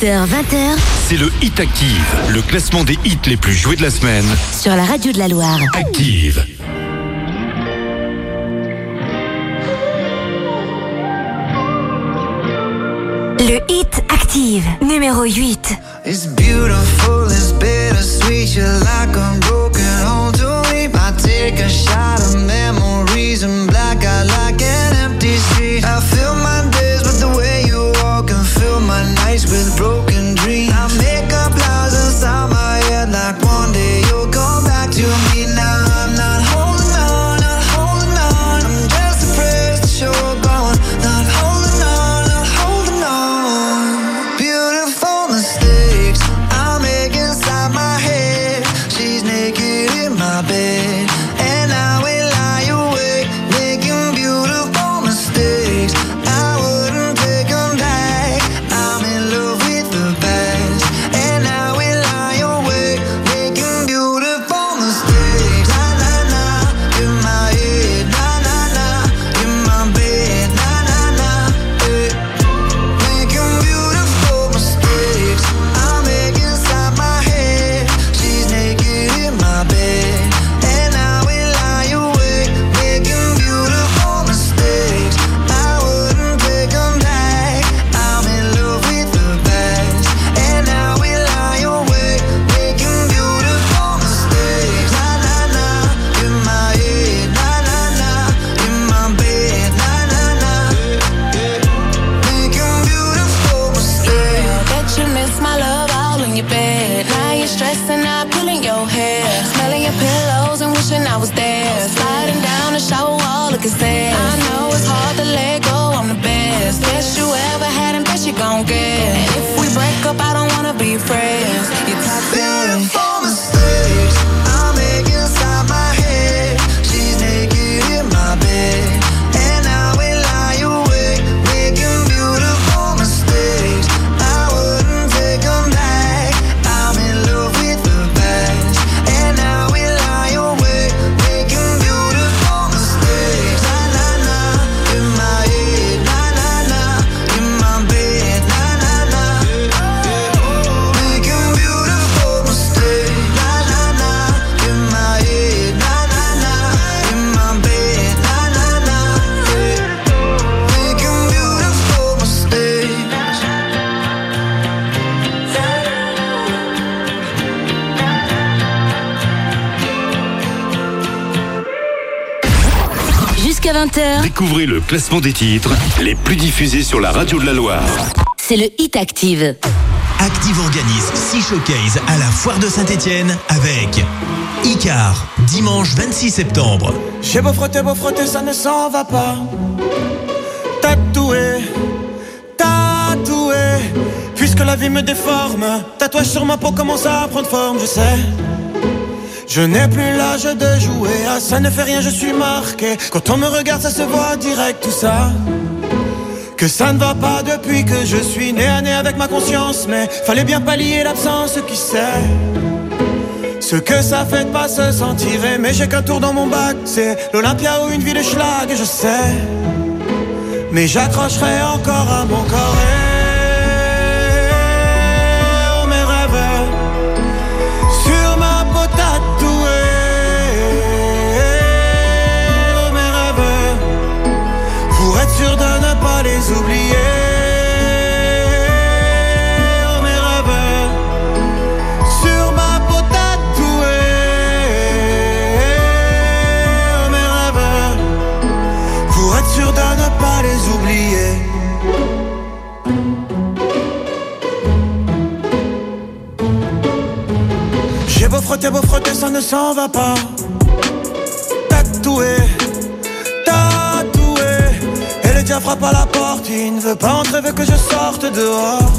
17h, 20h C'est le Hit Active, le classement des hits les plus joués de la semaine. sur la radio de la Loire. Active. Le Hit Active, numéro 8. It's beautiful, it's bittersweet. You're like a broken home to me. I take a shot of memories Découvrez le classement des titres les plus diffusés sur la radio de la Loire. c'est le Hit Active. Active organise 6 showcases à la foire de Saint-Etienne avec Icar, dimanche 26 septembre. J'ai beau frotter, beau frotter, ça ne s'en va pas. Tatoué, tatoué, puisque la vie me déforme. Tatouage sur ma peau commence à prendre forme, je sais. Je n'ai plus l'âge de jouer, ah ça ne fait rien, je suis marqué. Quand on me regarde, ça se voit direct tout ça. Que ça ne va pas depuis que je suis né à nez avec ma conscience, mais fallait bien pallier l'absence qui sait. Ce que ça fait de pas se sentir aimé, j'ai qu'un tour dans mon bac, c'est l'Olympia ou une vie de schlag, je sais. Mais j'accrocherai encore à mon corps frotter, beau frotter, ça ne s'en va pas. Tatoué, tatoué. Et le diable frappe à la porte, il ne veut pas entrer, veut que je sorte dehors.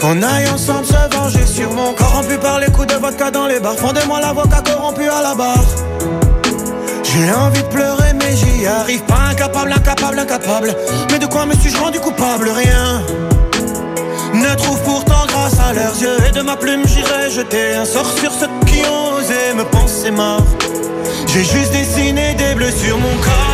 Qu'on aille ensemble se venger sur mon corrompu par les coups de vodka dans les bars. Fond de moi l'avocat corrompu à la barre. J'ai envie de pleurer, mais j'y arrive pas. Incapable, incapable, incapable. Mais de quoi me suis-je rendu coupable? Rien. Ne trouve pourtant grâce à leurs yeux et de ma plume j'irai jeter un sort sur ceux qui ont osé me penser mort. J'ai juste dessiné des bleus sur mon corps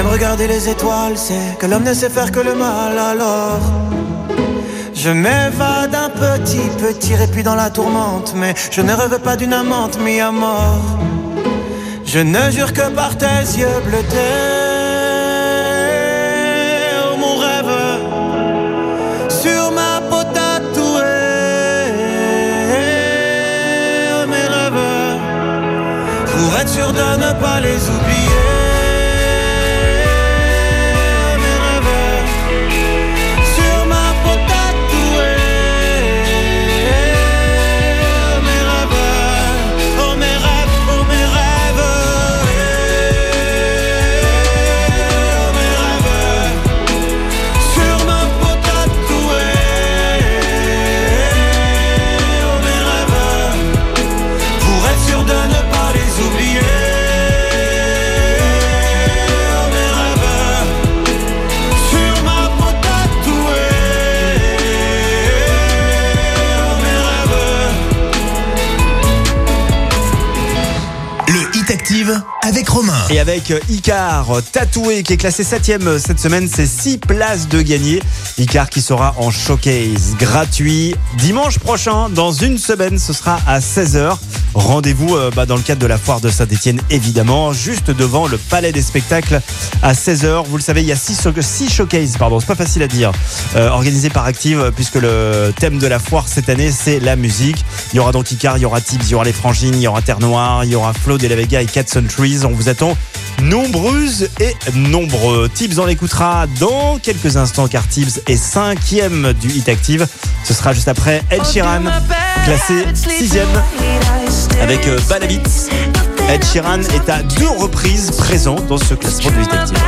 j'aime regarder les étoiles, c'est que l'homme ne sait faire que le mal alors. Je m'évade un petit, petit répit dans la tourmente, mais je ne rêve pas d'une amante mis à mort. Je ne jure que par tes yeux bleutés. Oh, mon rêve sur ma peau tatouée. Oh, mes rêves pour être sûr de ne pas les oublier. Avec Romain. Et avec euh, Icar, tatoué, qui est classé 7ème cette semaine, c'est 6 places de gagner. Icar qui sera en showcase gratuit dimanche prochain, dans une semaine, ce sera à 16h. Rendez-vous euh, bah, dans le cadre de la foire de Saint-Etienne, évidemment, juste devant le Palais des Spectacles à 16h. Vous le savez, il y a 6 showcases, pardon, c'est pas facile à dire, euh, organisés par Active, puisque le thème de la foire cette année, c'est la musique. Il y aura donc Icar, il y aura Tibbs, il y aura les Frangines, il y aura Terre Noire, il y aura Flo de la Vega et Cat Trees. On vous attend nombreuses et nombreux. Tibbs, on l'écoutera dans quelques instants car Tibbs est cinquième du Hit Active. Ce sera juste après Ed Sheeran, classé sixième avec euh, Bad Habits. Ed Sheeran est à deux reprises présent dans ce classement du Hit Active.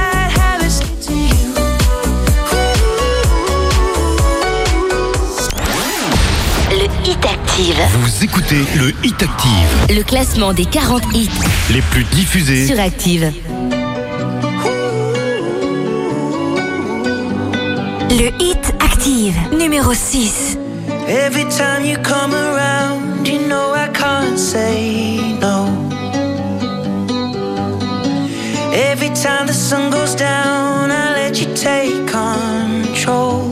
Le Hit Active. Vous écoutez le Hit Active, Le classement des 40 hits les plus diffusés. sur Active. Le Hit Active, numéro 6. Every time you come around, you know I can't say no. Every time the sun goes down, I let you take control.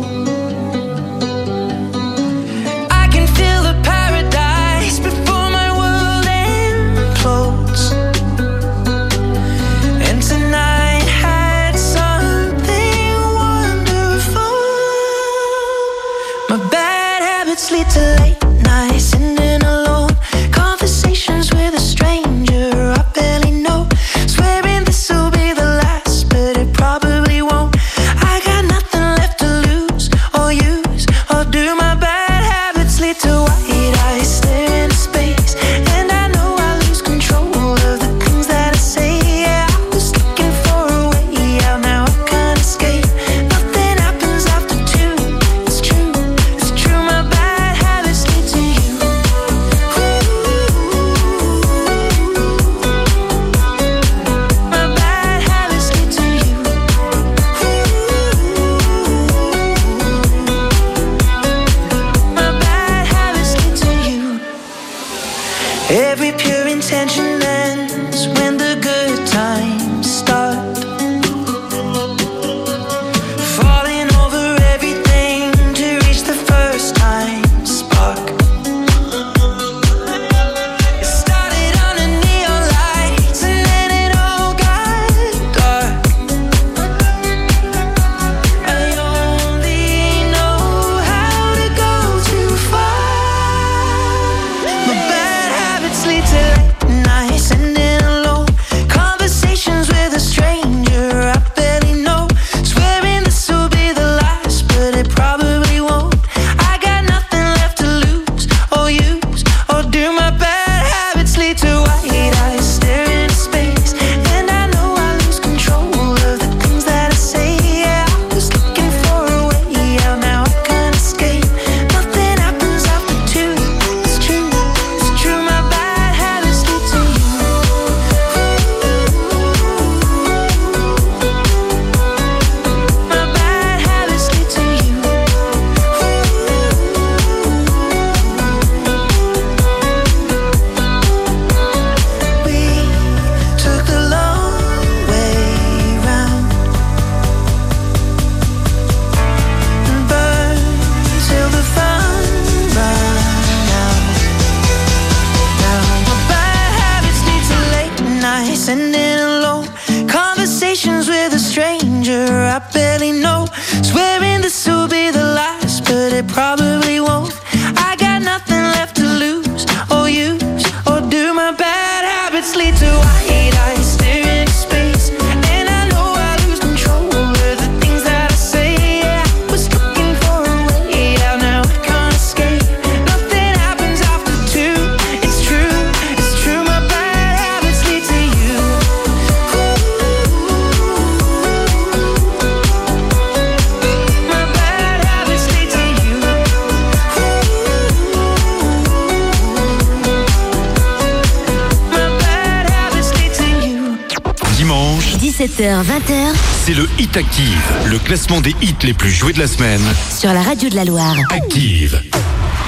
Classement des hits les plus joués de la semaine. sur la radio de la Loire. Active.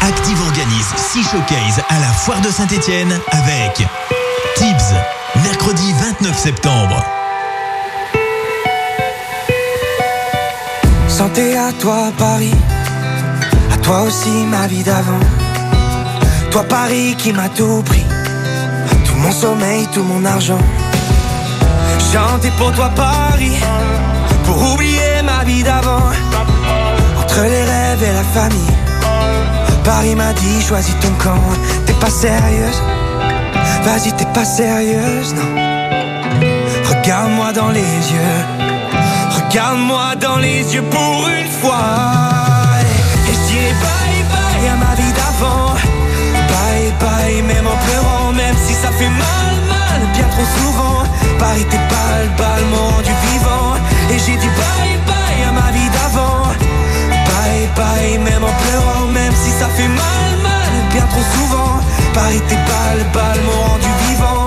Active organise 6 showcases à la foire de Saint-Etienne avec Tibbs, mercredi 29 septembre. Santé à toi Paris, à toi aussi ma vie d'avant. Toi Paris qui m'a tout pris, tout mon sommeil, tout mon argent. Chanter pour toi Paris, pour oublier vie d'avant. Entre les rêves et la famille, Paris m'a dit choisis ton camp. T'es pas sérieuse, vas-y t'es pas sérieuse, non. Regarde-moi dans les yeux. Regarde-moi dans les yeux pour une fois Et je dirai bye bye à ma vie d'avant Bye bye même en pleurant Même si ça fait mal mal bien trop souvent Paris t'es pas le bal m'ont rendu vivant Et j'ai dit bye fait mal mal bien trop souvent Paris t'es pas le bal m'ont rendu vivant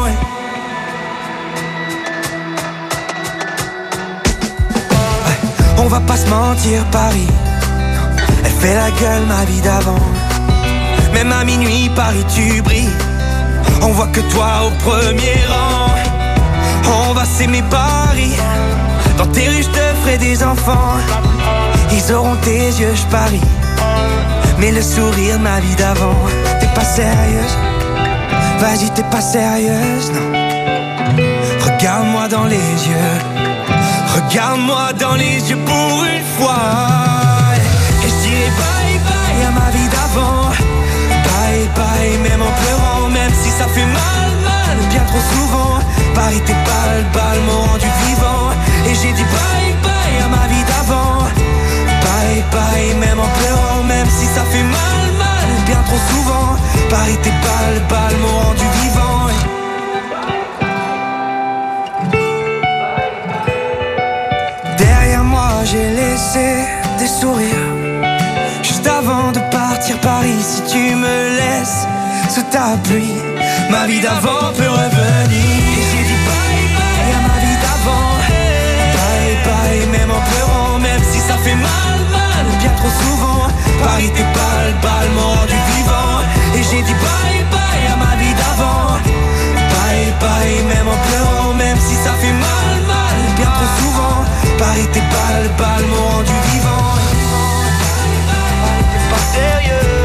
On va pas se mentir, Paris. Elle fait la gueule, ma vie d'avant. Même à minuit, Paris, tu brilles. On voit que toi au premier rang. On va s'aimer, Paris. Dans tes rues, je te ferai des enfants. Ils auront tes yeux, je parie. Mais le sourire, ma vie d'avant. T'es pas sérieuse. Vas-y, t'es pas sérieuse, non. Regarde-moi dans les yeux. Regarde-moi dans les yeux pour une fois Et je dirai bye bye à ma vie d'avant Bye bye même en pleurant Même si ça fait mal mal bien trop souvent Paris t'es pas le bal m'ont rendu vivant Et j'ai dit bye bye à ma vie d'avant Bye bye même en pleurant ça fait mal mal. Bien trop souvent Paris t'es pas le bal m'ont rendu vivant Derrière moi j'ai laissé des sourires. Juste avant de partir Paris Si tu me laisses sous ta pluie Ma vie d'avant peut revenir. J'ai dit bye bye à ma vie d'avant. Bye bye même en pleurant Même si ça fait mal mal. Bien trop souvent Paris t'es pas le rendu vivant. Et j'ai dit bye bye à ma vie d'avant. Bye bye même en pleurant Même si ça fait mal mal bien trop souvent. Paris t'es pas le rendu vivant. T'es pas sérieux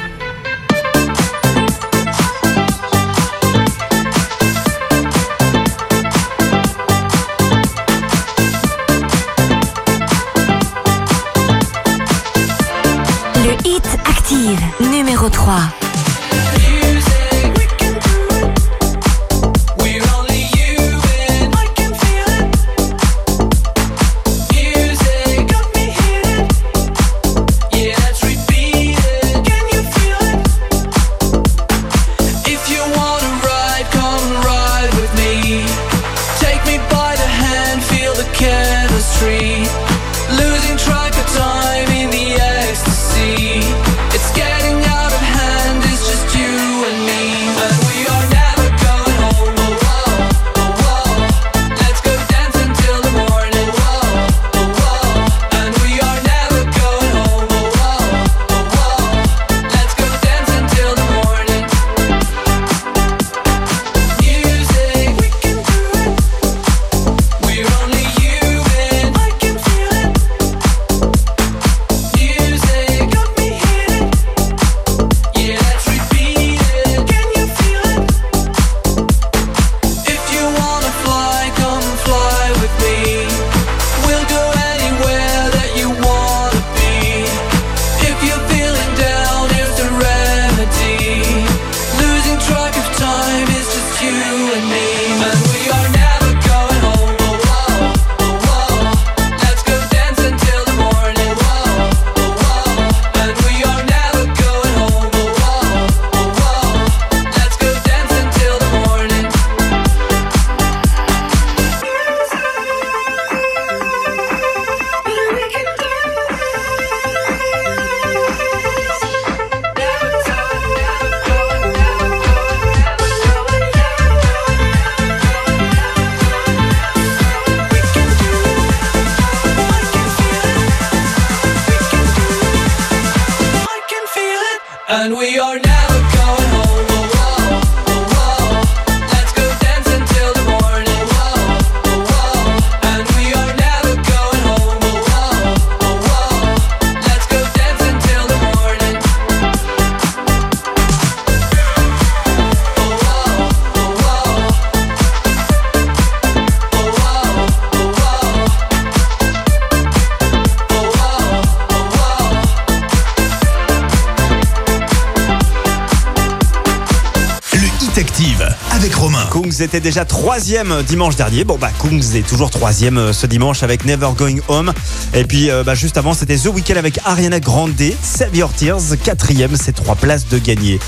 Kungs était déjà troisième dimanche dernier. Bon bah Kungs est toujours troisième euh, ce dimanche avec Never Going Home. Et puis euh, bah, juste avant c'était The Weeknd avec Ariana Grande, Save Your Tears, quatrième, c'est trois places de gagner.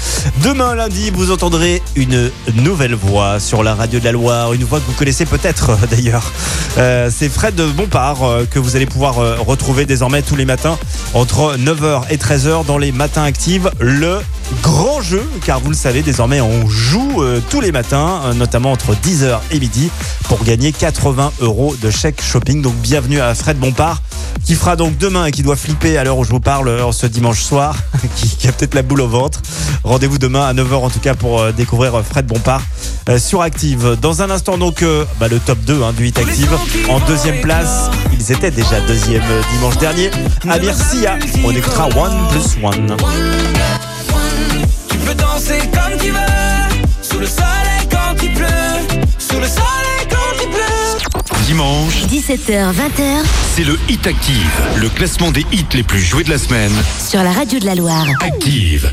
Demain lundi vous entendrez une nouvelle voix sur la radio de la Loire, une voix que vous connaissez peut-être euh, d'ailleurs. C'est Fred Bompard que vous allez pouvoir retrouver désormais tous les matins entre 9h et 13h dans les matins actifs. Le grand jeu, car vous le savez, désormais on joue euh, tous les matins, euh, notamment entre 10h et midi, pour gagner 80 euros de chèque shopping. Donc bienvenue à Fred Bompard, qui fera donc demain et qui doit flipper à l'heure où je vous parle euh, ce dimanche soir, qui, a peut-être la boule au ventre. Rendez-vous demain à 9h en tout cas pour découvrir Fred Bompard sur Active. Dans un instant donc bah, le top 2 hein, du Hit Active. En deuxième place, ils étaient déjà deuxième dimanche dernier. Amir Sia, on écoutera One Plus One. Tu peux danser comme tu veux, sous le soleil quand il pleut, sous le soleil quand il pleut. Dimanche, 17h, 20h c'est le Hit Active, le classement des hits les plus joués de la semaine. sur la radio de la Loire. Active.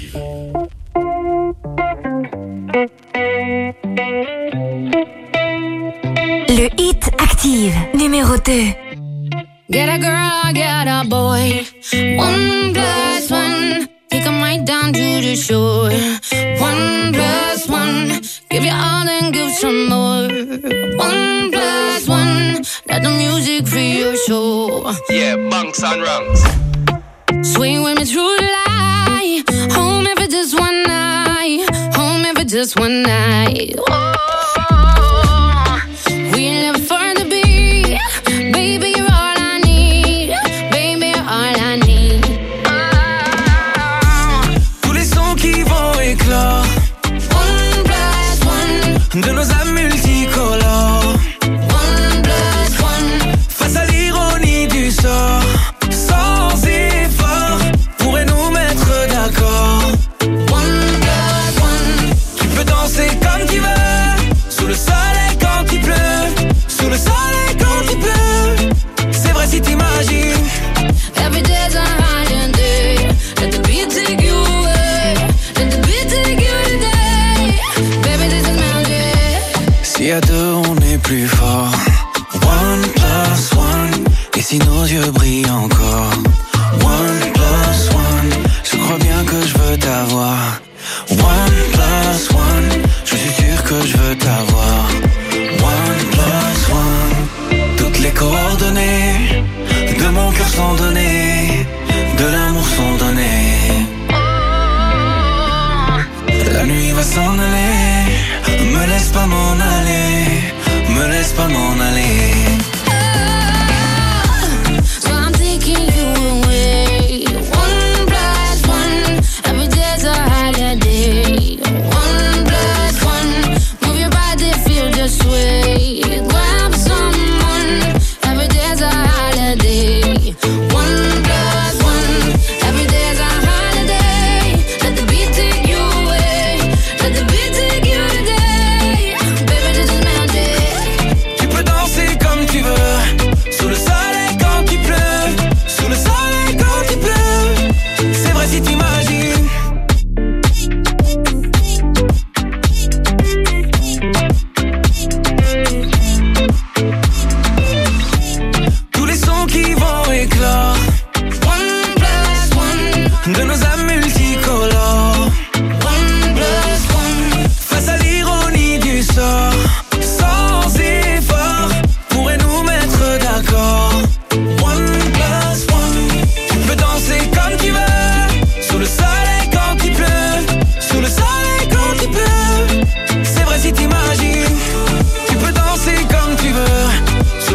Le Hit Active, numéro 2. Get a girl, get a boy. One plus one. Right down to the shore. One plus one. Give you all and give some more. One plus one. Let the music free your soul. Yeah, bunks and rungs. Swing with me through the light. Home if it's just one night. Home if it's just one night. Oh,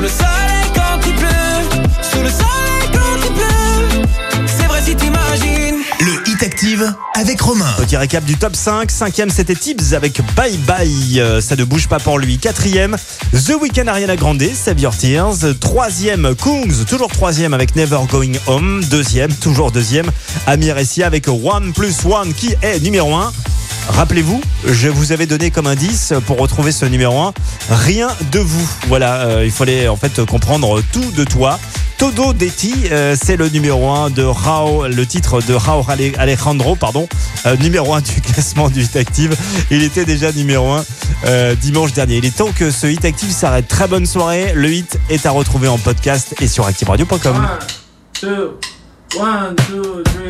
le soleil quand il pleut. Sous le soleil quand il pleut. C'est vrai si t'imagines. Le Hit Active avec Romain. Petit récap du top 5. Cinquième, c'était Tibbs avec Bye Bye. Euh, ça ne bouge pas pour lui. Quatrième, The Weeknd Ariana Grande, Save Your Tears. Troisième, Kungs, toujours troisième avec Never Going Home. Deuxième, toujours deuxième, Amir Essia avec One Plus One qui est numéro 1. Rappelez-vous, je vous avais donné comme indice pour retrouver ce numéro 1, rien de vous. Voilà, euh, il fallait en fait comprendre tout de toi. Todo Detti, euh, c'est le numéro 1 de Rao, le titre de Rao Ale- Alejandro, pardon, euh, numéro 1 du classement du Hit Active. Il était déjà numéro 1 euh, dimanche dernier. Il est temps que ce Hit Active s'arrête. Très bonne soirée. Le hit est à retrouver en podcast et sur activeradio.com. Two, one, two, three.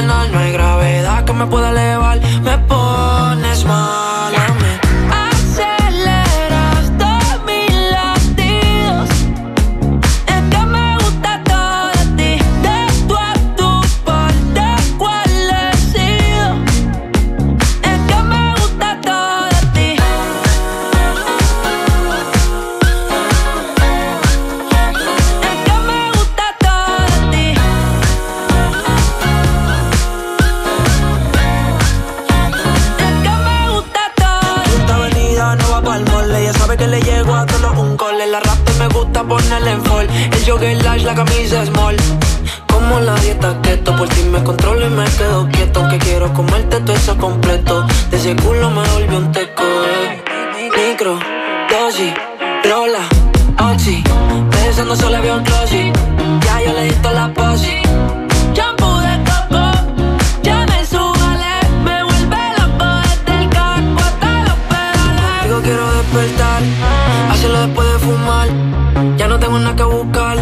No hay gravedad que me pueda elevar, jogger large, la camisa small. Como la dieta keto Por ti me controlo y me quedo quieto. Que quiero comerte todo eso completo. De ese culo me volvió un teco eh. Micro, dosis, rola, oxi. Pensando solo había un closet. Ya yo le di toda la posi. Shampoo de coco, ya me subale, me vuelve loco desde el carro hasta los pedales. Digo quiero despertar, hacerlo después de fumar.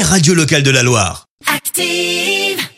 Radio locale de la Loire. Active.